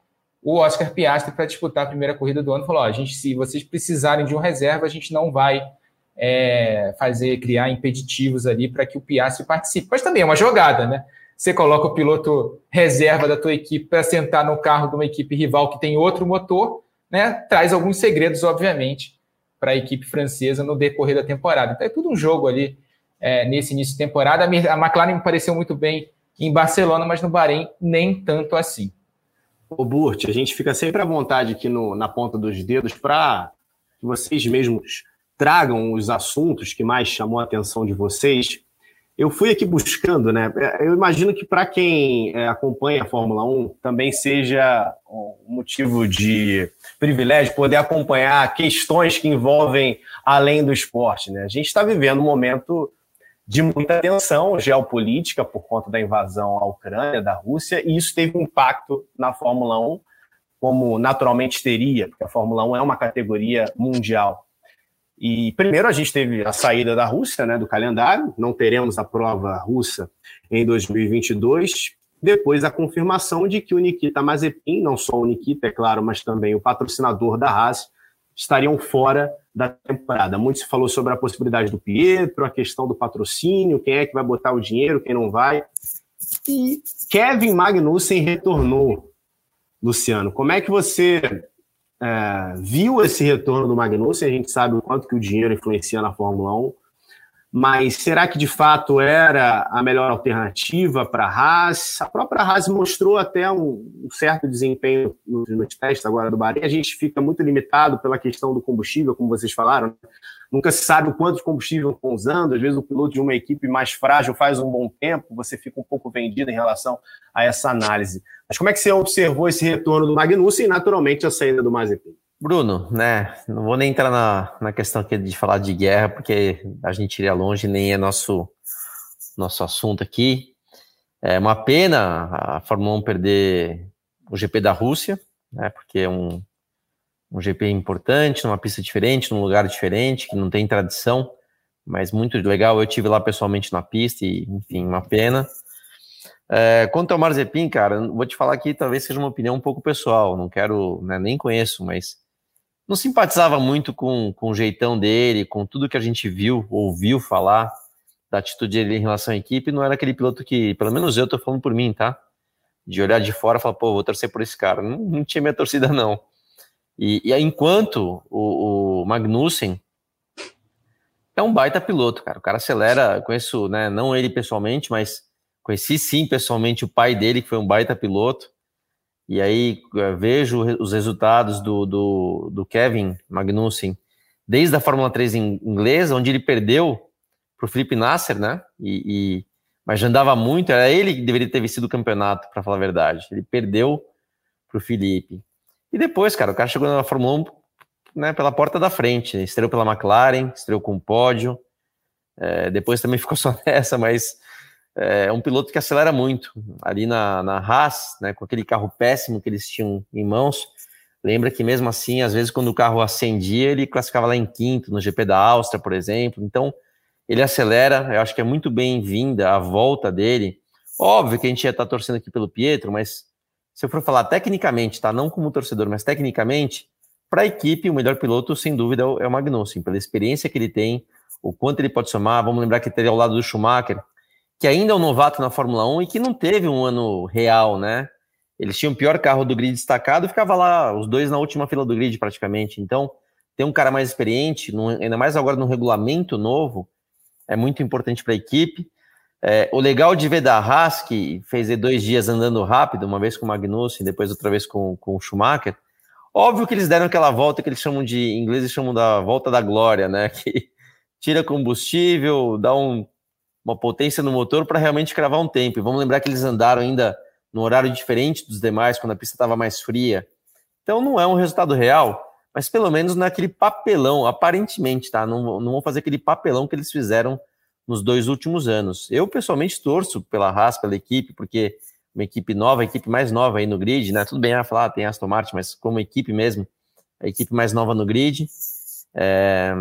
o Oscar Piastri para disputar a primeira corrida do ano. Falou: a gente, se vocês precisarem de um reserva, a gente não vai é, fazer, criar impeditivos ali para que o Piastri participe. Mas também é uma jogada, né? Você coloca o piloto reserva da tua equipe para sentar no carro de uma equipe rival que tem outro motor, né? Traz alguns segredos, obviamente, para a equipe francesa no decorrer da temporada. Então é tudo um jogo ali é, nesse início de temporada. A McLaren me pareceu muito bem em Barcelona, mas no Bahrein nem tanto assim. O Burt, a gente fica sempre à vontade aqui no, na ponta dos dedos para que vocês mesmos tragam os assuntos que mais chamou a atenção de vocês. Eu fui aqui buscando, né? Eu imagino que para quem é, acompanha a Fórmula 1 também seja um motivo de privilégio poder acompanhar questões que envolvem além do esporte, né? A gente está vivendo um momento de muita tensão geopolítica por conta da invasão à Ucrânia da Rússia, e isso teve um impacto na Fórmula 1, como naturalmente teria, porque a Fórmula 1 é uma categoria mundial. E primeiro a gente teve a saída da Rússia, né, do calendário, não teremos a prova russa em 2022. Depois a confirmação de que o Nikita Mazepin, não só o Nikita, é claro, mas também o patrocinador da Haas, estariam fora da temporada. Muito se falou sobre a possibilidade do Pietro, a questão do patrocínio, quem é que vai botar o dinheiro, quem não vai. E Kevin Magnussen retornou, Luciano. Como é que você é, viu esse retorno do Magnussen, a gente sabe o quanto que o dinheiro influencia na Fórmula 1, mas será que de fato era a melhor alternativa para a Haas? A própria Haas mostrou até um, certo desempenho nos no testes agora do Bahrein. A gente fica muito limitado pela questão do combustível, como vocês falaram. Nunca se sabe o quanto de combustível estão usando. Às vezes o piloto de uma equipe mais frágil faz um bom tempo, você fica um pouco vendido em relação a essa análise. Mas como é que você observou esse retorno do Magnussen e, naturalmente, a saída do Mazepin? Bruno, né? Não vou nem entrar na, na questão aqui de falar de guerra, porque a gente iria longe, nem é nosso, nosso assunto aqui. É uma pena a Fórmula 1 perder o GP da Rússia, né? Porque é um, um GP importante, numa pista diferente, num lugar diferente, que não tem tradição, mas muito legal. Eu tive lá pessoalmente na pista e, enfim, uma pena. É, quanto ao Marzepin, cara, vou te falar que talvez seja uma opinião um pouco pessoal, não quero, né, nem conheço, mas não simpatizava muito com, com o jeitão dele, com tudo que a gente viu, ouviu falar da atitude dele em relação à equipe, não era aquele piloto que, pelo menos eu tô falando por mim, tá? De olhar de fora e falar, pô, vou torcer por esse cara. Não, não tinha minha torcida, não. E, e enquanto o, o Magnussen é um baita piloto, cara. O cara acelera, conheço, né, não ele pessoalmente, mas Conheci sim pessoalmente o pai dele, que foi um baita piloto. E aí eh, vejo os resultados do, do, do Kevin Magnussen desde a Fórmula 3 inglesa, onde ele perdeu para o Felipe Nasser, né? E, e, mas já andava muito, era ele que deveria ter vencido o campeonato, para falar a verdade. Ele perdeu para o Felipe. E depois, cara, o cara chegou na Fórmula 1 né, pela porta da frente. Estreou pela McLaren, estreou com um pódio. É, depois também ficou só nessa, mas é um piloto que acelera muito. Ali na, na Haas, né, com aquele carro péssimo que eles tinham em mãos, lembra que mesmo assim, às vezes quando o carro acendia, ele classificava lá em quinto, no GP da Áustria, por exemplo. Então, ele acelera, eu acho que é muito bem-vinda a volta dele. Óbvio que a gente ia estar torcendo aqui pelo Pietro, mas se eu for falar tecnicamente, tá? Não como torcedor, mas tecnicamente, para a equipe, o melhor piloto, sem dúvida, é o Magnussen, pela experiência que ele tem, o quanto ele pode somar. Vamos lembrar que ele ao lado do Schumacher, que ainda é um novato na Fórmula 1 e que não teve um ano real, né? Eles tinham o pior carro do grid destacado ficava lá, os dois na última fila do grid praticamente. Então, ter um cara mais experiente, ainda mais agora no regulamento novo, é muito importante para a equipe. É, o legal de ver da Haas, que fez dois dias andando rápido, uma vez com o Magnussen, depois outra vez com, com o Schumacher, Óbvio que eles deram aquela volta que eles chamam de, em inglês, eles chamam da volta da glória, né? Que tira combustível, dá um, uma potência no motor para realmente cravar um tempo. E vamos lembrar que eles andaram ainda no horário diferente dos demais, quando a pista estava mais fria. Então não é um resultado real, mas pelo menos naquele papelão, aparentemente, tá? Não, não vão fazer aquele papelão que eles fizeram nos dois últimos anos. Eu pessoalmente torço pela Haas, pela equipe, porque uma equipe nova, a equipe mais nova aí no grid, né? Tudo bem, ah, falar, tem Aston Martin, mas como equipe mesmo, a equipe mais nova no grid, é,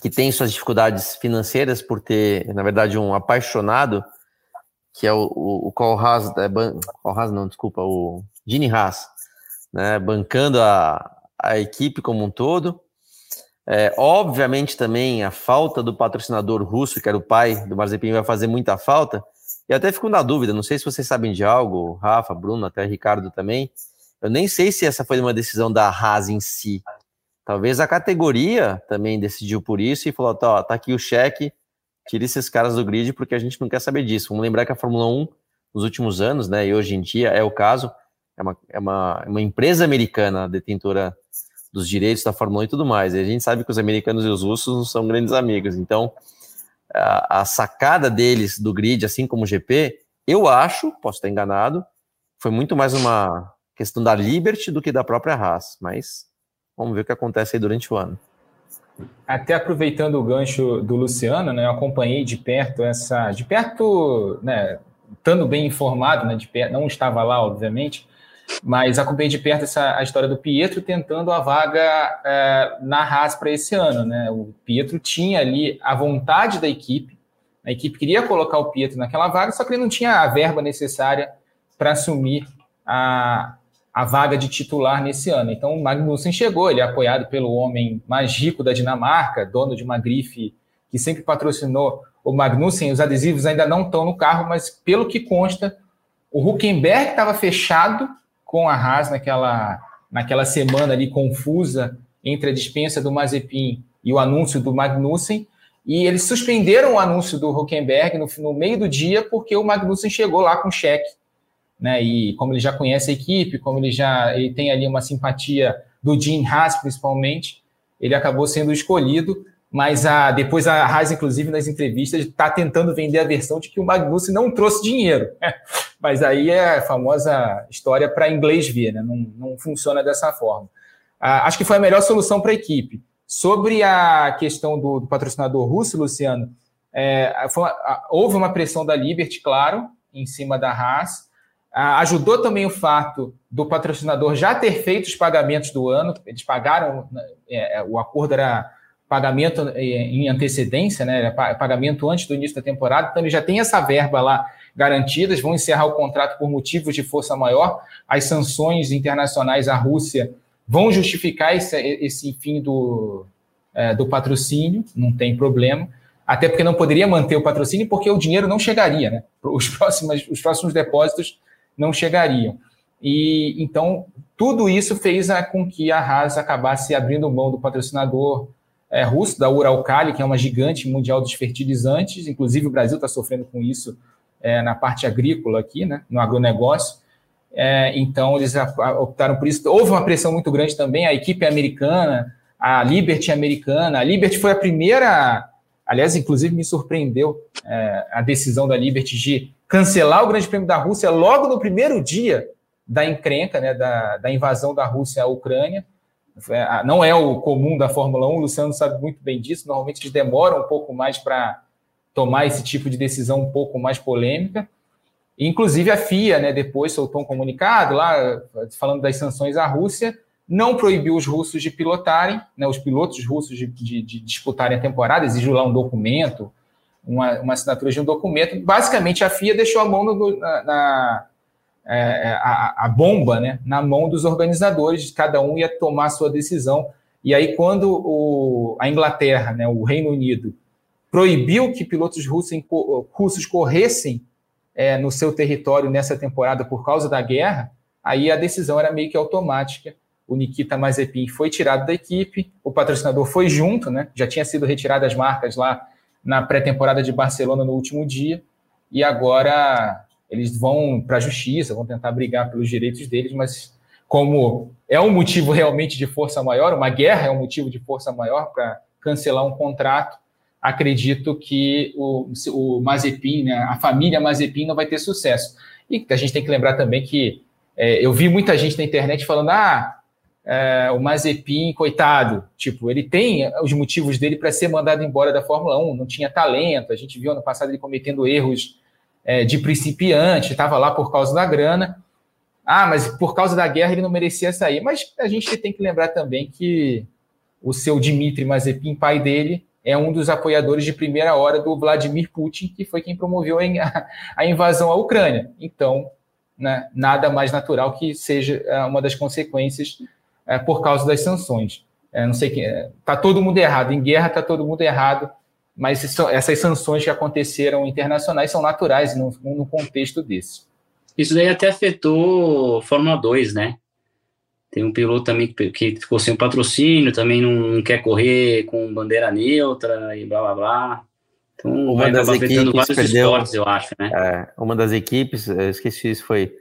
que tem suas dificuldades financeiras por ter, na verdade, um apaixonado, que é o, Cole Haas, é, Cole Haas não, desculpa, o Gini Haas, né? Bancando a, a equipe como um todo. É, obviamente também a falta do patrocinador russo, que era o pai do Mazepin, vai fazer muita falta, e até fico na dúvida, não sei se vocês sabem de algo, Rafa, Bruno, até Ricardo também. Eu nem sei se essa foi uma decisão da Haas em si. Talvez a categoria também decidiu por isso e falou: tá, tá aqui o cheque, tire esses caras do grid porque a gente não quer saber disso. Vamos lembrar que a Fórmula 1, nos últimos anos, né, e hoje em dia é o caso, é uma, é uma, uma empresa americana detentora dos direitos da Fórmula 1 e tudo mais. E a gente sabe que os americanos e os russos não são grandes amigos. Então, a, a sacada deles do grid, assim como o GP, eu acho, posso estar enganado, foi muito mais uma questão da Liberty do que da própria Haas, mas vamos ver o que acontece aí durante o ano. Até aproveitando o gancho do Luciano, né, eu acompanhei de perto essa, de perto, né, estando bem informado, né, de perto, não estava lá, obviamente, mas acompanhei de perto essa, a história do Pietro tentando a vaga é, na Haas para esse ano. Né? O Pietro tinha ali a vontade da equipe, a equipe queria colocar o Pietro naquela vaga, só que ele não tinha a verba necessária para assumir a, a vaga de titular nesse ano. Então o Magnussen chegou, ele é apoiado pelo homem mais rico da Dinamarca, dono de uma grife que sempre patrocinou o Magnussen. Os adesivos ainda não estão no carro, mas pelo que consta, o Huckenberg estava fechado com a Haas naquela, naquela semana ali confusa entre a dispensa do Mazepin e o anúncio do Magnussen, e eles suspenderam o anúncio do Huckenberg no, no meio do dia porque o Magnussen chegou lá com cheque, né? E como ele já conhece a equipe, como ele já ele tem ali uma simpatia do Jim Haas principalmente, ele acabou sendo escolhido mas a, depois a Haas, inclusive, nas entrevistas, está tentando vender a versão de que o Magnussen não trouxe dinheiro. Mas aí é a famosa história para inglês ver, né? não, não funciona dessa forma. Ah, acho que foi a melhor solução para a equipe. Sobre a questão do, do patrocinador russo, Luciano, é, houve uma pressão da Liberty, claro, em cima da Haas. Ah, ajudou também o fato do patrocinador já ter feito os pagamentos do ano, eles pagaram, né, é, é, o acordo era pagamento é, em antecedência, né, pagamento antes do início da temporada, então ele já tem essa verba lá garantidas, vão encerrar o contrato por motivos de força maior. As sanções internacionais à Rússia vão justificar esse, esse fim do, é, do patrocínio, não tem problema. Até porque não poderia manter o patrocínio, porque o dinheiro não chegaria, né? Os próximos, os próximos depósitos não chegariam. E então tudo isso fez com que a Haas acabasse abrindo mão do patrocinador é, russo, da Uralkali, que é uma gigante mundial dos fertilizantes. Inclusive o Brasil está sofrendo com isso é, na parte agrícola aqui, né, no agronegócio. É, então, eles optaram por isso. Houve uma pressão muito grande também, a equipe americana, a Liberty americana. A Liberty foi a primeira, aliás, inclusive me surpreendeu a decisão da Liberty de cancelar o Grande Prêmio da Rússia logo no primeiro dia da encrenca, né, da, da invasão da Rússia à Ucrânia. Não é o comum da Fórmula 1, o Luciano sabe muito bem disso. Normalmente eles demoram um pouco mais para tomar esse tipo de decisão um pouco mais polêmica. Inclusive a FIA, né, depois soltou um comunicado lá falando das sanções à Rússia, não proibiu os russos de pilotarem, né, os pilotos russos de, de, de disputarem a temporada, exigiu lá um documento, uma, uma, assinatura de um documento. Basicamente a FIA deixou a mão no, na, é, a, a, bomba né, na mão dos organizadores, cada um ia tomar a sua decisão. E aí, quando o, a Inglaterra, né, o Reino Unido, proibiu que pilotos russos, russos corressem é, no seu território nessa temporada por causa da guerra, aí a decisão era meio que automática. O Nikita Mazepin foi tirado da equipe, o patrocinador foi junto, né? Já tinha sido retirado as marcas lá na pré-temporada de Barcelona no último dia, e agora eles vão para a justiça, vão tentar brigar pelos direitos deles, mas como é um motivo realmente de força maior, uma guerra é um motivo de força maior para cancelar um contrato, acredito que o, o Mazepin, né, a família Mazepin não vai ter sucesso. E a gente tem que lembrar também que é, eu vi muita gente na internet falando, ah, é, o Mazepin, coitado, tipo, ele tem os motivos dele para ser mandado embora da Fórmula 1, não tinha talento, a gente viu ano passado ele cometendo erros é, de principiante, estava lá por causa da grana. Ah, mas por causa da guerra ele não merecia sair. Mas a gente tem que lembrar também que o seu Dmitry Mazepin, pai dele, é um dos apoiadores de primeira hora do Vladimir Putin, que foi quem promoveu a, invasão à Ucrânia. Então, né, nada mais natural que seja é, uma das consequências é, por causa das sanções. É, não sei que está todo mundo errado. Em guerra está todo mundo errado, mas isso, essas sanções que aconteceram internacionais são naturais no, no contexto desse. Isso daí até afetou Fórmula 2, né? Tem um piloto também que, que ficou sem patrocínio, também não quer correr com bandeira neutra e blá blá blá. Então uma vai das equipes vários perdeu, esportes, eu acho, né? É, uma das equipes, eu esqueci isso, foi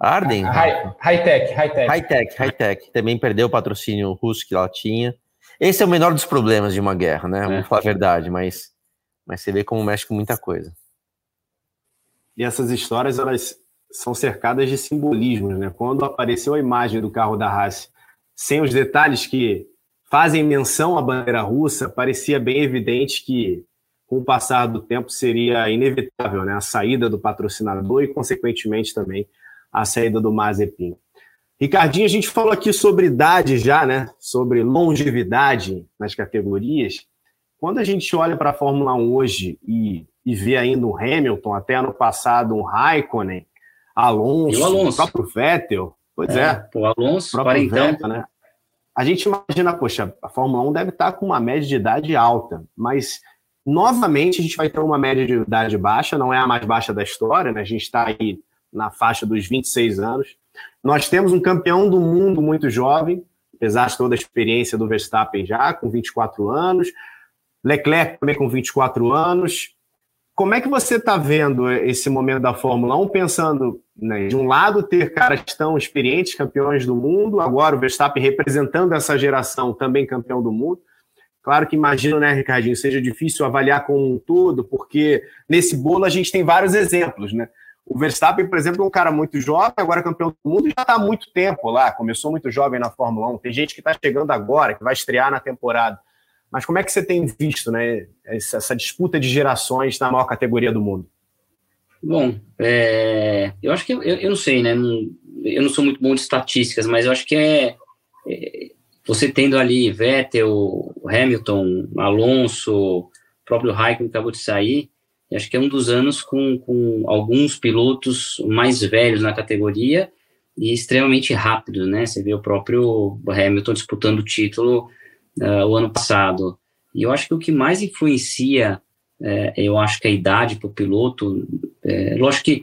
Arden? High-tech, high-tech. High-tech, high-tech. Também perdeu o patrocínio russo que ela tinha. Esse é o menor dos problemas de uma guerra, né? É. Vamos falar a verdade, mas, mas você vê como mexe com muita coisa. E essas histórias, elas são cercadas de simbolismos, né? Quando apareceu a imagem do carro da Haas sem os detalhes que fazem menção à bandeira russa, parecia bem evidente que, com o passar do tempo, seria inevitável né? a saída do patrocinador e, consequentemente, também a saída do Mazepin. Ricardinho, a gente falou aqui sobre idade já, né? Sobre longevidade nas categorias. Quando a gente olha para a Fórmula 1 hoje e, e vê ainda um Hamilton, até ano passado um Raikkonen, Alonso, Alonso. o próprio Vettel. Pois é. é. O Alonso, o próprio Vettel, né? A gente imagina, poxa, a Fórmula 1 deve estar com uma média de idade alta, mas novamente a gente vai ter uma média de idade baixa, não é a mais baixa da história, né? A gente está aí na faixa dos 26 anos. Nós temos um campeão do mundo muito jovem, apesar de toda a experiência do Verstappen já, com 24 anos. Leclerc também com 24 anos. Como é que você está vendo esse momento da Fórmula 1, pensando, né, de um lado, ter caras tão experientes, campeões do mundo, agora o Verstappen representando essa geração, também campeão do mundo. Claro que imagino, né, Ricardinho, seja difícil avaliar como um todo, porque nesse bolo a gente tem vários exemplos, né? O Verstappen, por exemplo, é um cara muito jovem, agora campeão do mundo, já está há muito tempo lá, começou muito jovem na Fórmula 1. Tem gente que está chegando agora, que vai estrear na temporada. Mas como é que você tem visto né, essa, disputa de gerações na maior categoria do mundo? Bom, é, eu acho que eu, eu não sei, né? Não, eu não sou muito bom de estatísticas, mas eu acho que é, é você tendo ali Vettel, Hamilton, Alonso, próprio Raikkonen acabou de sair, acho que é um dos anos com, com alguns pilotos mais velhos na categoria e extremamente rápidos, né? Você vê o próprio Hamilton disputando o título uh, o ano passado. E eu acho que o que mais influencia, é, eu acho que a idade para o piloto, é, lógico que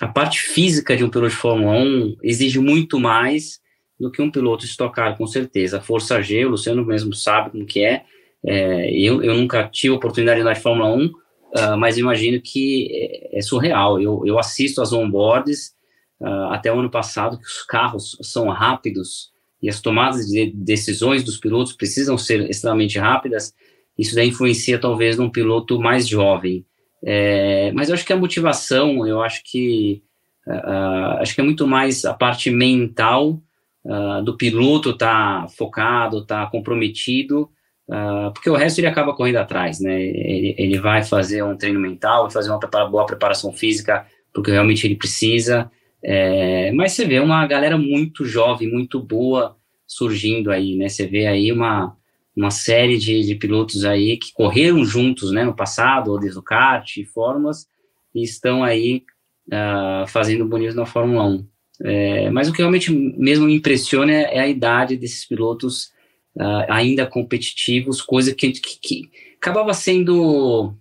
a parte física de um piloto de Fórmula 1 exige muito mais do que um piloto estocar, com certeza. A força G, o Luciano mesmo sabe como que é. é eu, eu nunca tive oportunidade de andar de Fórmula 1, uh, mas imagino que é, é, surreal. Eu, eu assisto as onboards uh, até o ano passado, que os carros são rápidos e as tomadas de decisões dos pilotos precisam ser extremamente rápidas. Isso daí influencia talvez num piloto mais jovem. É, mas eu acho que a motivação, eu acho que uh, acho que é muito mais a parte mental uh, do piloto tá focado, tá comprometido, Uh, porque o resto ele acaba correndo atrás, né? Ele, ele vai fazer um treino mental, vai fazer uma prepara, boa preparação física, porque realmente ele precisa. É, mas você vê uma galera muito jovem, muito boa surgindo aí, né? Você vê aí uma, uma série de, de pilotos aí que correram juntos, né? No passado, ou desde o kart, formas, e estão aí uh, fazendo bonitos na Fórmula 1. É, mas o que realmente mesmo me impressiona é, é a idade desses pilotos uh, ainda competitivos, coisa que, que, que acabava sendo,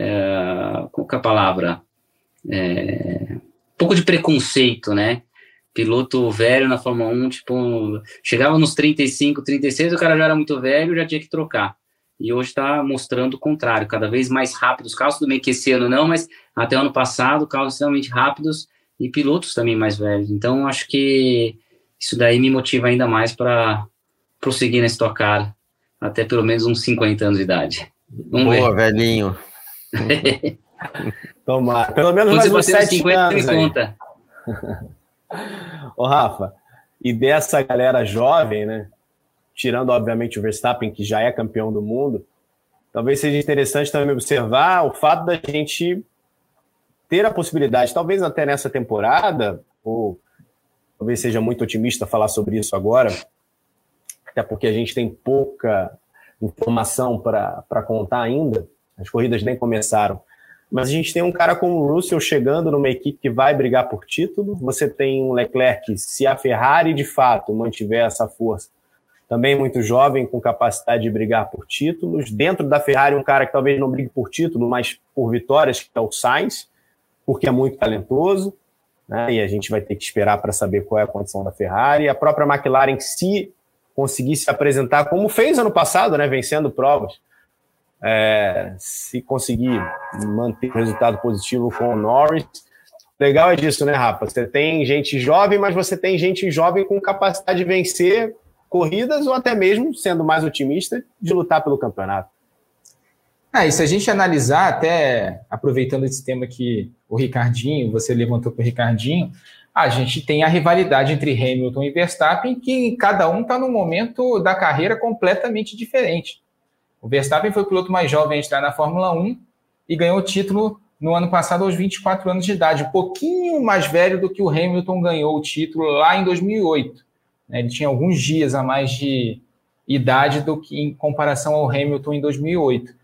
uh, qual é a palavra? É, um pouco de preconceito, né? Piloto velho na Fórmula 1, tipo, chegava nos 35, 36, o cara já era muito velho, já tinha que trocar. E hoje está mostrando o contrário, cada vez mais rápidos. Carros, tudo bem que esse ano não, mas até ano passado, carros extremamente rápidos e pilotos também mais velhos. Então, acho que isso daí me motiva ainda mais para prosseguir nesse tocar até pelo menos uns 50 anos de idade. Vamos Boa, ver. velhinho. Tomar. Pelo menos mais uns 7 50 anos conta. Ô, Rafa, e dessa galera jovem, né? Tirando, obviamente, o Verstappen, que já é campeão do mundo, talvez seja interessante também observar o fato da gente ter a possibilidade, talvez até nessa temporada, ou talvez seja muito otimista falar sobre isso agora, até porque a gente tem pouca informação para contar ainda, as corridas nem começaram. Mas a gente tem um cara como o Russell chegando numa equipe que vai brigar por título. Você tem um Leclerc, se a Ferrari de fato mantiver essa força, também muito jovem, com capacidade de brigar por títulos. Dentro da Ferrari, um cara que talvez não brigue por título, mas por vitórias, que é o Sainz porque é muito talentoso, né? e a gente vai ter que esperar para saber qual é a condição da Ferrari. A própria McLaren, se conseguir se apresentar como fez ano passado, né? vencendo provas, é, se conseguir manter o resultado positivo com o Norris. Legal é disso, né, Rafa? Você tem gente jovem, mas você tem gente jovem com capacidade de vencer corridas ou até mesmo, sendo mais otimista, de lutar pelo campeonato. Ah, e se a gente analisar, até aproveitando esse tema que o Ricardinho, você levantou para o Ricardinho, a gente tem a rivalidade entre Hamilton e Verstappen, que cada um está num momento da carreira completamente diferente. O Verstappen foi o piloto mais jovem a entrar na Fórmula 1 e ganhou o título no ano passado aos 24 anos de idade, um pouquinho mais velho do que o Hamilton ganhou o título lá em 2008. Né? Ele tinha alguns dias a mais de idade do que em comparação ao Hamilton em 2008.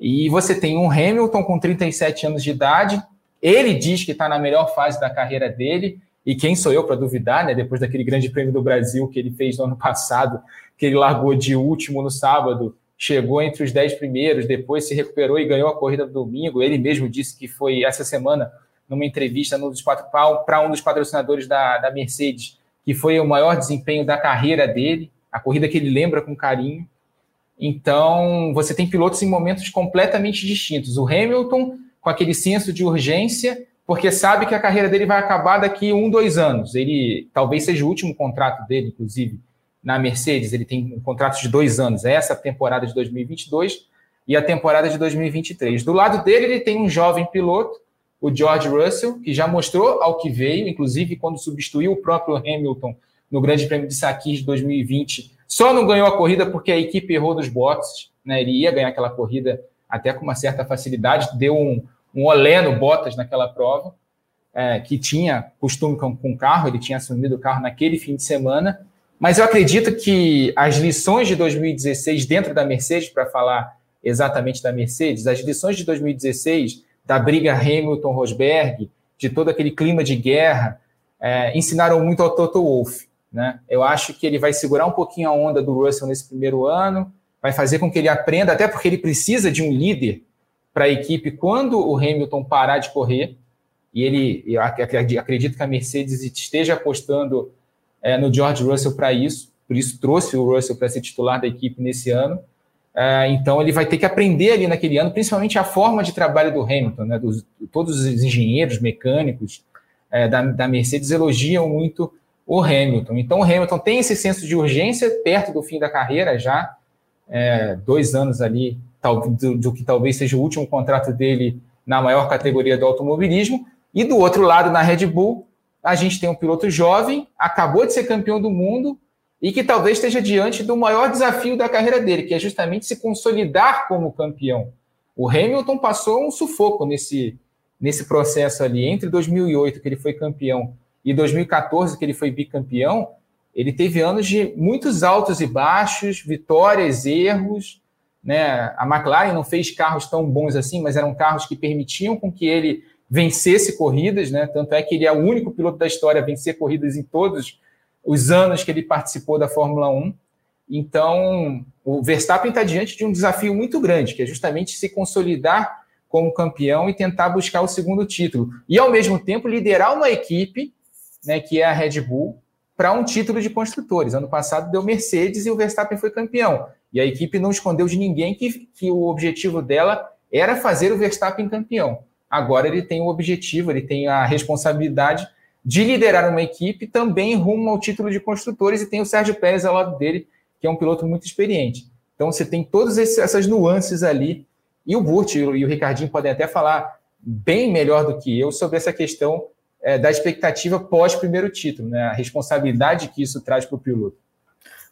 E você tem um Hamilton com 37 anos de idade, ele diz que está na melhor fase da carreira dele, e quem sou eu para duvidar, né? Depois daquele grande prêmio do Brasil que ele fez no ano passado, que ele largou de último no sábado, chegou entre os 10 primeiros, depois se recuperou e ganhou a corrida do domingo. Ele mesmo disse que foi essa semana, numa entrevista para um dos patrocinadores da, da Mercedes, que foi o maior desempenho da carreira dele, a corrida que ele lembra com carinho. Então, você tem pilotos em momentos completamente distintos. O Hamilton, com aquele senso de urgência, porque sabe que a carreira dele vai acabar daqui um, dois anos. Ele talvez seja o último contrato dele, inclusive, na Mercedes. Ele tem um contrato de dois anos. É essa temporada de 2022 e a temporada de 2023. Do lado dele, ele tem um jovem piloto, o George Russell, que já mostrou ao que veio, inclusive quando substituiu o próprio Hamilton no Grande Prêmio de Sakir de 2020 só não ganhou a corrida porque a equipe errou nos boxes, né? Ele ia ganhar aquela corrida até com uma certa facilidade, deu um, um olé no Bottas naquela prova, é, que tinha costume com o carro, ele tinha assumido o carro naquele fim de semana. Mas eu acredito que as lições de 2016 dentro da Mercedes, para falar exatamente da Mercedes, as lições de 2016 da briga Hamilton-Rosberg, de todo aquele clima de guerra, é, ensinaram muito ao Toto Wolff. Né? Eu acho que ele vai segurar um pouquinho a onda do Russell nesse primeiro ano, vai fazer com que ele aprenda, até porque ele precisa de um líder para a equipe quando o Hamilton parar de correr. E ele, acredito que a Mercedes esteja apostando é, no George Russell para isso, por isso trouxe o Russell para ser titular da equipe nesse ano. É, então ele vai ter que aprender ali naquele ano, principalmente a forma de trabalho do Hamilton, né? Dos, todos os engenheiros mecânicos é, da, da Mercedes elogiam muito o Hamilton. Então, o Hamilton tem esse senso de urgência perto do fim da carreira já, é, dois anos ali, do, do, que talvez seja o último contrato dele na maior categoria do automobilismo. E do outro lado, na Red Bull, a gente tem um piloto jovem, acabou de ser campeão do mundo e que talvez esteja diante do maior desafio da carreira dele, que é justamente se consolidar como campeão. O Hamilton passou um sufoco nesse, nesse processo ali, entre 2008, que ele foi campeão, e 2014, que ele foi bicampeão, ele teve anos de muitos altos e baixos, vitórias, erros. Né? A McLaren não fez carros tão bons assim, mas eram carros que permitiam com que ele vencesse corridas, né? Tanto é que ele é o único piloto da história a vencer corridas em todos os anos que ele participou da Fórmula 1. Então, o Verstappen está diante de um desafio muito grande, que é justamente se consolidar como campeão e tentar buscar o segundo título. E, ao mesmo tempo, liderar uma equipe, né, que é a Red Bull, para um título de construtores. Ano passado deu Mercedes e o Verstappen foi campeão. E a equipe não escondeu de ninguém que, que o objetivo dela era fazer o Verstappen campeão. Agora ele tem o objetivo, ele tem a responsabilidade de liderar uma equipe também rumo ao título de construtores e tem o Sérgio Pérez ao lado dele, que é um piloto muito experiente. Então você tem todas essas nuances ali. E o Burt e o Ricardinho podem até falar bem melhor do que eu sobre essa questão é, da expectativa pós primeiro título, né? A responsabilidade que isso traz para o piloto.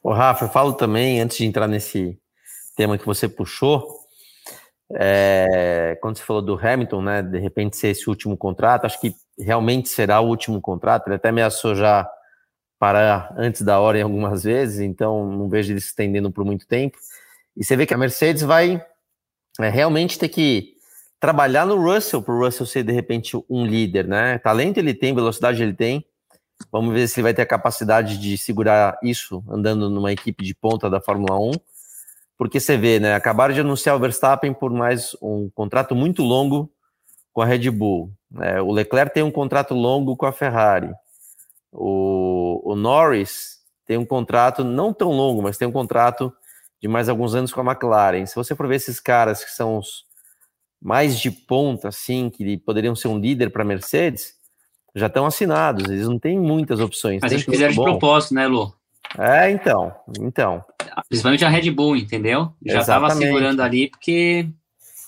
O Rafa, eu falo também, antes de entrar nesse tema que você puxou, é, quando você falou do Hamilton, né, de repente ser esse último contrato, acho que realmente será o último contrato, ele até ameaçou já parar antes da hora em algumas vezes, então não vejo ele se estendendo por muito tempo. E você vê que a Mercedes vai é, realmente ter que trabalhar no Russell, para o Russell ser de repente um líder, né? Talento ele tem, velocidade ele tem. Vamos ver se ele vai ter a capacidade de segurar isso andando numa equipe de ponta da Fórmula 1. Porque você vê, né? Acabaram de anunciar o Verstappen por mais um contrato muito longo com a Red Bull. Né? O Leclerc tem um contrato longo com a Ferrari. O, o Norris tem um contrato não tão longo, mas tem um contrato de mais alguns anos com a McLaren. Se você for ver esses caras que são os mais de ponta, assim, que poderiam ser um líder para a Mercedes, já estão assinados. Eles não têm muitas opções. Mas que fizeram de propósito, né, Lu? É, então, então. Principalmente a Red Bull, entendeu? Já estava segurando ali porque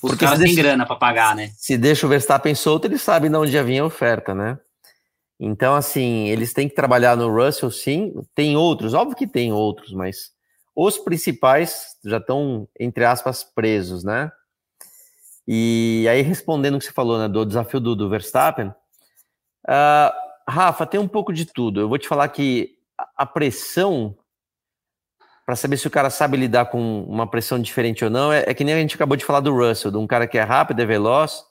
os porque caras têm grana para pagar, né? Se deixa o Verstappen solto, ele sabe de onde já vinha a oferta, né? Então, assim, eles têm que trabalhar no Russell, sim. Tem outros, óbvio que tem outros, mas os principais já estão, entre aspas, presos, né? E aí, respondendo o que você falou, né, do desafio do, do Verstappen, uh, Rafa, tem um pouco de tudo. Eu vou te falar que a pressão, para saber se o cara sabe lidar com uma pressão diferente ou não, é, é que nem a gente acabou de falar do Russell, de um cara que é rápido, é veloz,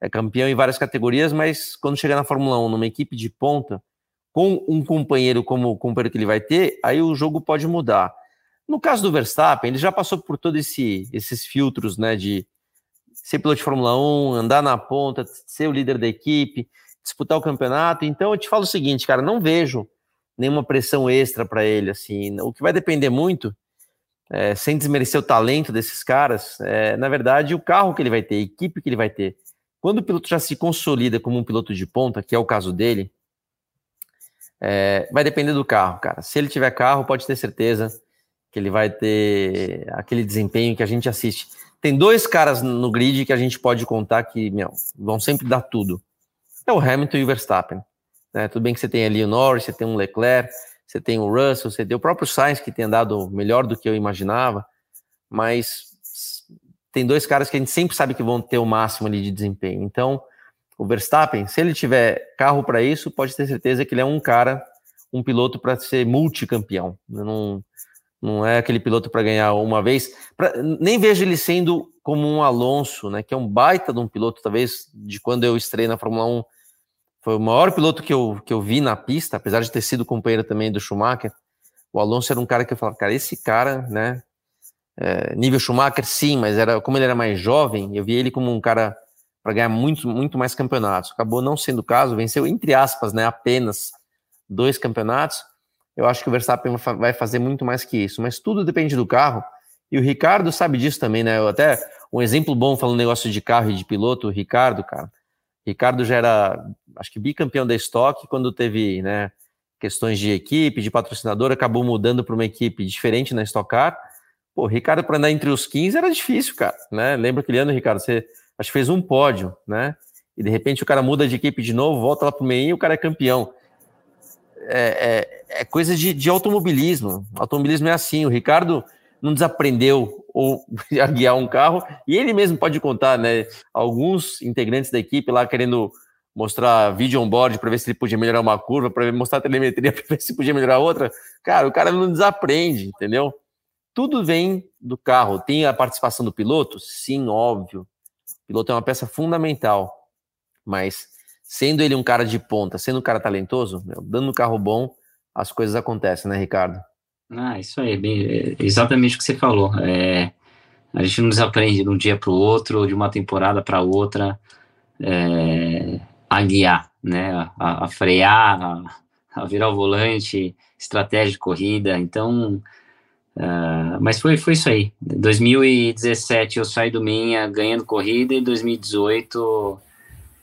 é campeão em várias categorias, mas quando chegar na Fórmula 1, numa equipe de ponta, com um companheiro como o companheiro que ele vai ter, aí o jogo pode mudar. No caso do Verstappen, ele já passou por todos esse, esses filtros, né, de ser piloto de Fórmula 1, andar na ponta, ser o líder da equipe, disputar o campeonato. Então eu te falo o seguinte, cara, não vejo nenhuma pressão extra para ele, assim. O que vai depender muito, é, sem desmerecer o talento desses caras, é, na verdade, o carro que ele vai ter, a equipe que ele vai ter. Quando o piloto já se consolida como um piloto de ponta, que é o caso dele, é, vai depender do carro, cara. Se ele tiver carro, pode ter certeza que ele vai ter aquele desempenho que a gente assiste. Tem dois caras no grid que a gente pode contar que meu, vão sempre dar tudo. É o Hamilton e o Verstappen. Né? Tudo bem que você tem ali o Norris, você tem um Leclerc, você tem o Russell, você tem o próprio Sainz que tem andado melhor do que eu imaginava, mas tem dois caras que a gente sempre sabe que vão ter o máximo ali de desempenho. Então, o Verstappen, se ele tiver carro para isso, pode ter certeza que ele é um cara, um piloto para ser multicampeão. Não, não é aquele piloto para ganhar uma vez. Pra, nem vejo ele sendo como um Alonso, né, que é um baita de um piloto, talvez, de quando eu estrei na Fórmula 1. Foi o maior piloto que eu, que eu vi na pista, apesar de ter sido companheiro também do Schumacher. O Alonso era um cara que eu falava, cara, esse cara, né, é, nível Schumacher, sim, mas era como ele era mais jovem, eu vi ele como um cara para ganhar muito, muito mais campeonatos. Acabou não sendo o caso, venceu, entre aspas, né, apenas dois campeonatos eu acho que o Verstappen vai fazer muito mais que isso, mas tudo depende do carro. E o Ricardo sabe disso também, né? Eu até um exemplo bom falando negócio de carro e de piloto, o Ricardo, cara. Ricardo já era, acho que bicampeão da Stock quando teve, né, questões de equipe, de patrocinador, acabou mudando para uma equipe diferente na Stock Car. Pô, Ricardo para andar entre os 15 era difícil, cara, né? Lembra aquele ano, Ricardo, você acho que fez um pódio, né? E de repente o cara muda de equipe de novo, volta lá pro meio e o cara é campeão é, é, é coisa de, de, automobilismo. Automobilismo é assim. O Ricardo não desaprendeu ou, a guiar um carro e ele mesmo pode contar, né? Alguns integrantes da equipe lá querendo mostrar vídeo on-board para ver se ele podia melhorar uma curva, para mostrar telemetria para ver se podia melhorar outra. Cara, o cara não desaprende, entendeu? Tudo vem do carro. Tem a participação do piloto? Sim, óbvio. O piloto é uma peça fundamental. Mas sendo ele um cara de ponta, sendo um cara talentoso, meu, dando um carro bom, as coisas acontecem, né, Ricardo? Ah, isso aí, bem, é exatamente o que você falou. É, a gente não desaprende de um dia para o outro, de uma temporada para outra, é, a guiar, né, a, a frear, a, a, virar o volante, estratégia de corrida. Então, uh, mas foi, foi isso aí. 2017 eu saí do Minha ganhando corrida e 2018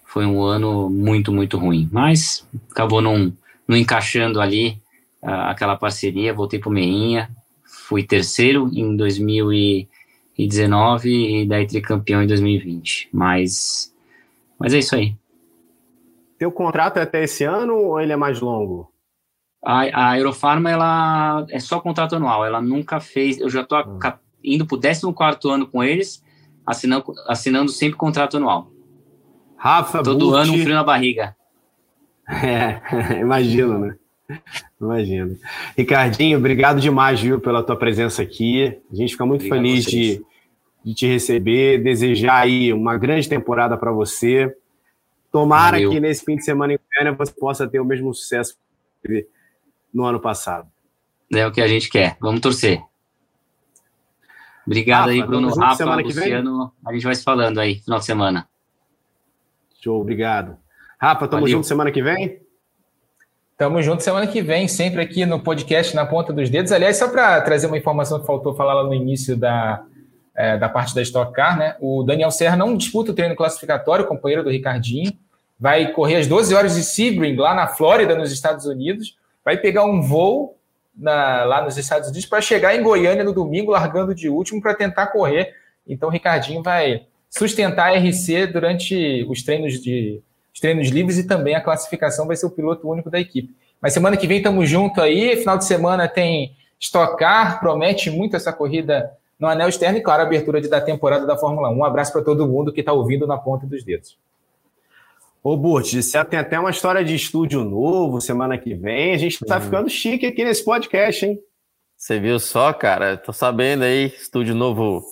foi um ano muito, muito ruim. Mas acabou não, não encaixando ali aquela parceria. Voltei para o Meinha, fui terceiro em 2019 e daí tricampeão em 2020. Mas, mas é isso aí. Teu contrato é até esse ano ou ele é mais longo? A, a Aerofarma, ela é só contrato anual, ela nunca fez, eu já estou hum. indo para o 14 ano com eles, assinando, assinando sempre contrato anual. Rafa, Todo Bucci. ano um frio na barriga. É, imagino, né? Imagino. Ricardinho, obrigado demais, viu, pela tua presença aqui. A gente fica muito obrigado feliz de, de te receber, desejar aí uma grande temporada para você. Tomara Valeu. que nesse fim de semana em Goiânia você possa ter o mesmo sucesso que no ano passado. É o que a gente quer. Vamos torcer. Obrigado Rafa, aí, Bruno, Rafa, Luciano. A gente vai se falando aí, final de semana. Show, obrigado. Rafa, tamo Valeu. junto semana que vem? Tamo junto semana que vem, sempre aqui no podcast Na Ponta dos Dedos. Aliás, só para trazer uma informação que faltou falar lá no início da, é, da parte da Stock Car, né? O Daniel Serra não disputa o treino classificatório, companheiro do Ricardinho vai correr às 12 horas de Sebring, lá na Flórida, nos Estados Unidos, vai pegar um voo na, lá nos Estados Unidos para chegar em Goiânia no domingo, largando de último para tentar correr. Então, o Ricardinho vai sustentar a RC durante os treinos de os treinos livres e também a classificação vai ser o piloto único da equipe. Mas semana que vem estamos junto aí, final de semana tem estocar, promete muito essa corrida no anel externo e, claro, a abertura de, da temporada da Fórmula 1. Um abraço para todo mundo que está ouvindo na ponta dos dedos. Ô, Burt, você tem até uma história de estúdio novo semana que vem. A gente tá uhum. ficando chique aqui nesse podcast, hein? Você viu só, cara? Tô sabendo aí, estúdio novo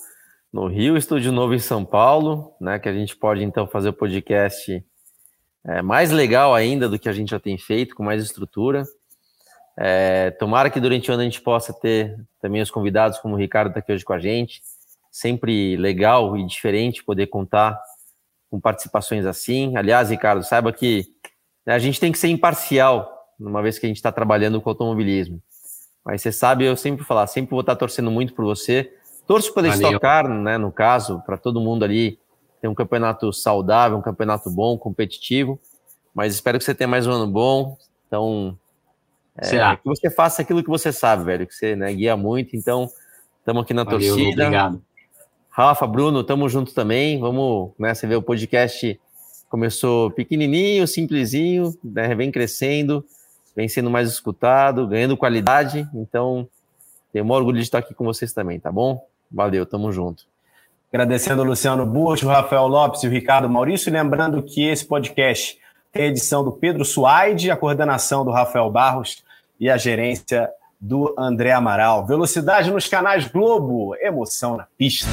no Rio, estúdio novo em São Paulo, né? Que a gente pode então fazer o podcast é, mais legal ainda do que a gente já tem feito, com mais estrutura. É, tomara que durante o ano a gente possa ter também os convidados, como o Ricardo está aqui hoje com a gente. Sempre legal e diferente poder contar com participações assim. Aliás, Ricardo, saiba que né, a gente tem que ser imparcial, uma vez que a gente está trabalhando com automobilismo. Mas você sabe, eu sempre falar, sempre vou estar torcendo muito por você. Torço pela Stock Car, né, no caso, para todo mundo ali ter um campeonato saudável, um campeonato bom, competitivo. Mas espero que você tenha mais um ano bom. Então, é, que você faça aquilo que você sabe, velho, que você né, guia muito. Então, estamos aqui na Valeu, torcida. Obrigado. Rafa, Bruno, tamo junto também. Vamos, né, você vê o podcast começou pequenininho, simplesinho, né, vem crescendo, vem sendo mais escutado, ganhando qualidade. Então, tenho muito orgulho de estar aqui com vocês também, tá bom? Valeu, tamo junto. Agradecendo o Luciano Burcho, o Rafael Lopes e o Ricardo Maurício. lembrando que esse podcast tem a edição do Pedro Suaide, a coordenação do Rafael Barros e a gerência do André Amaral. Velocidade nos canais Globo, emoção na pista.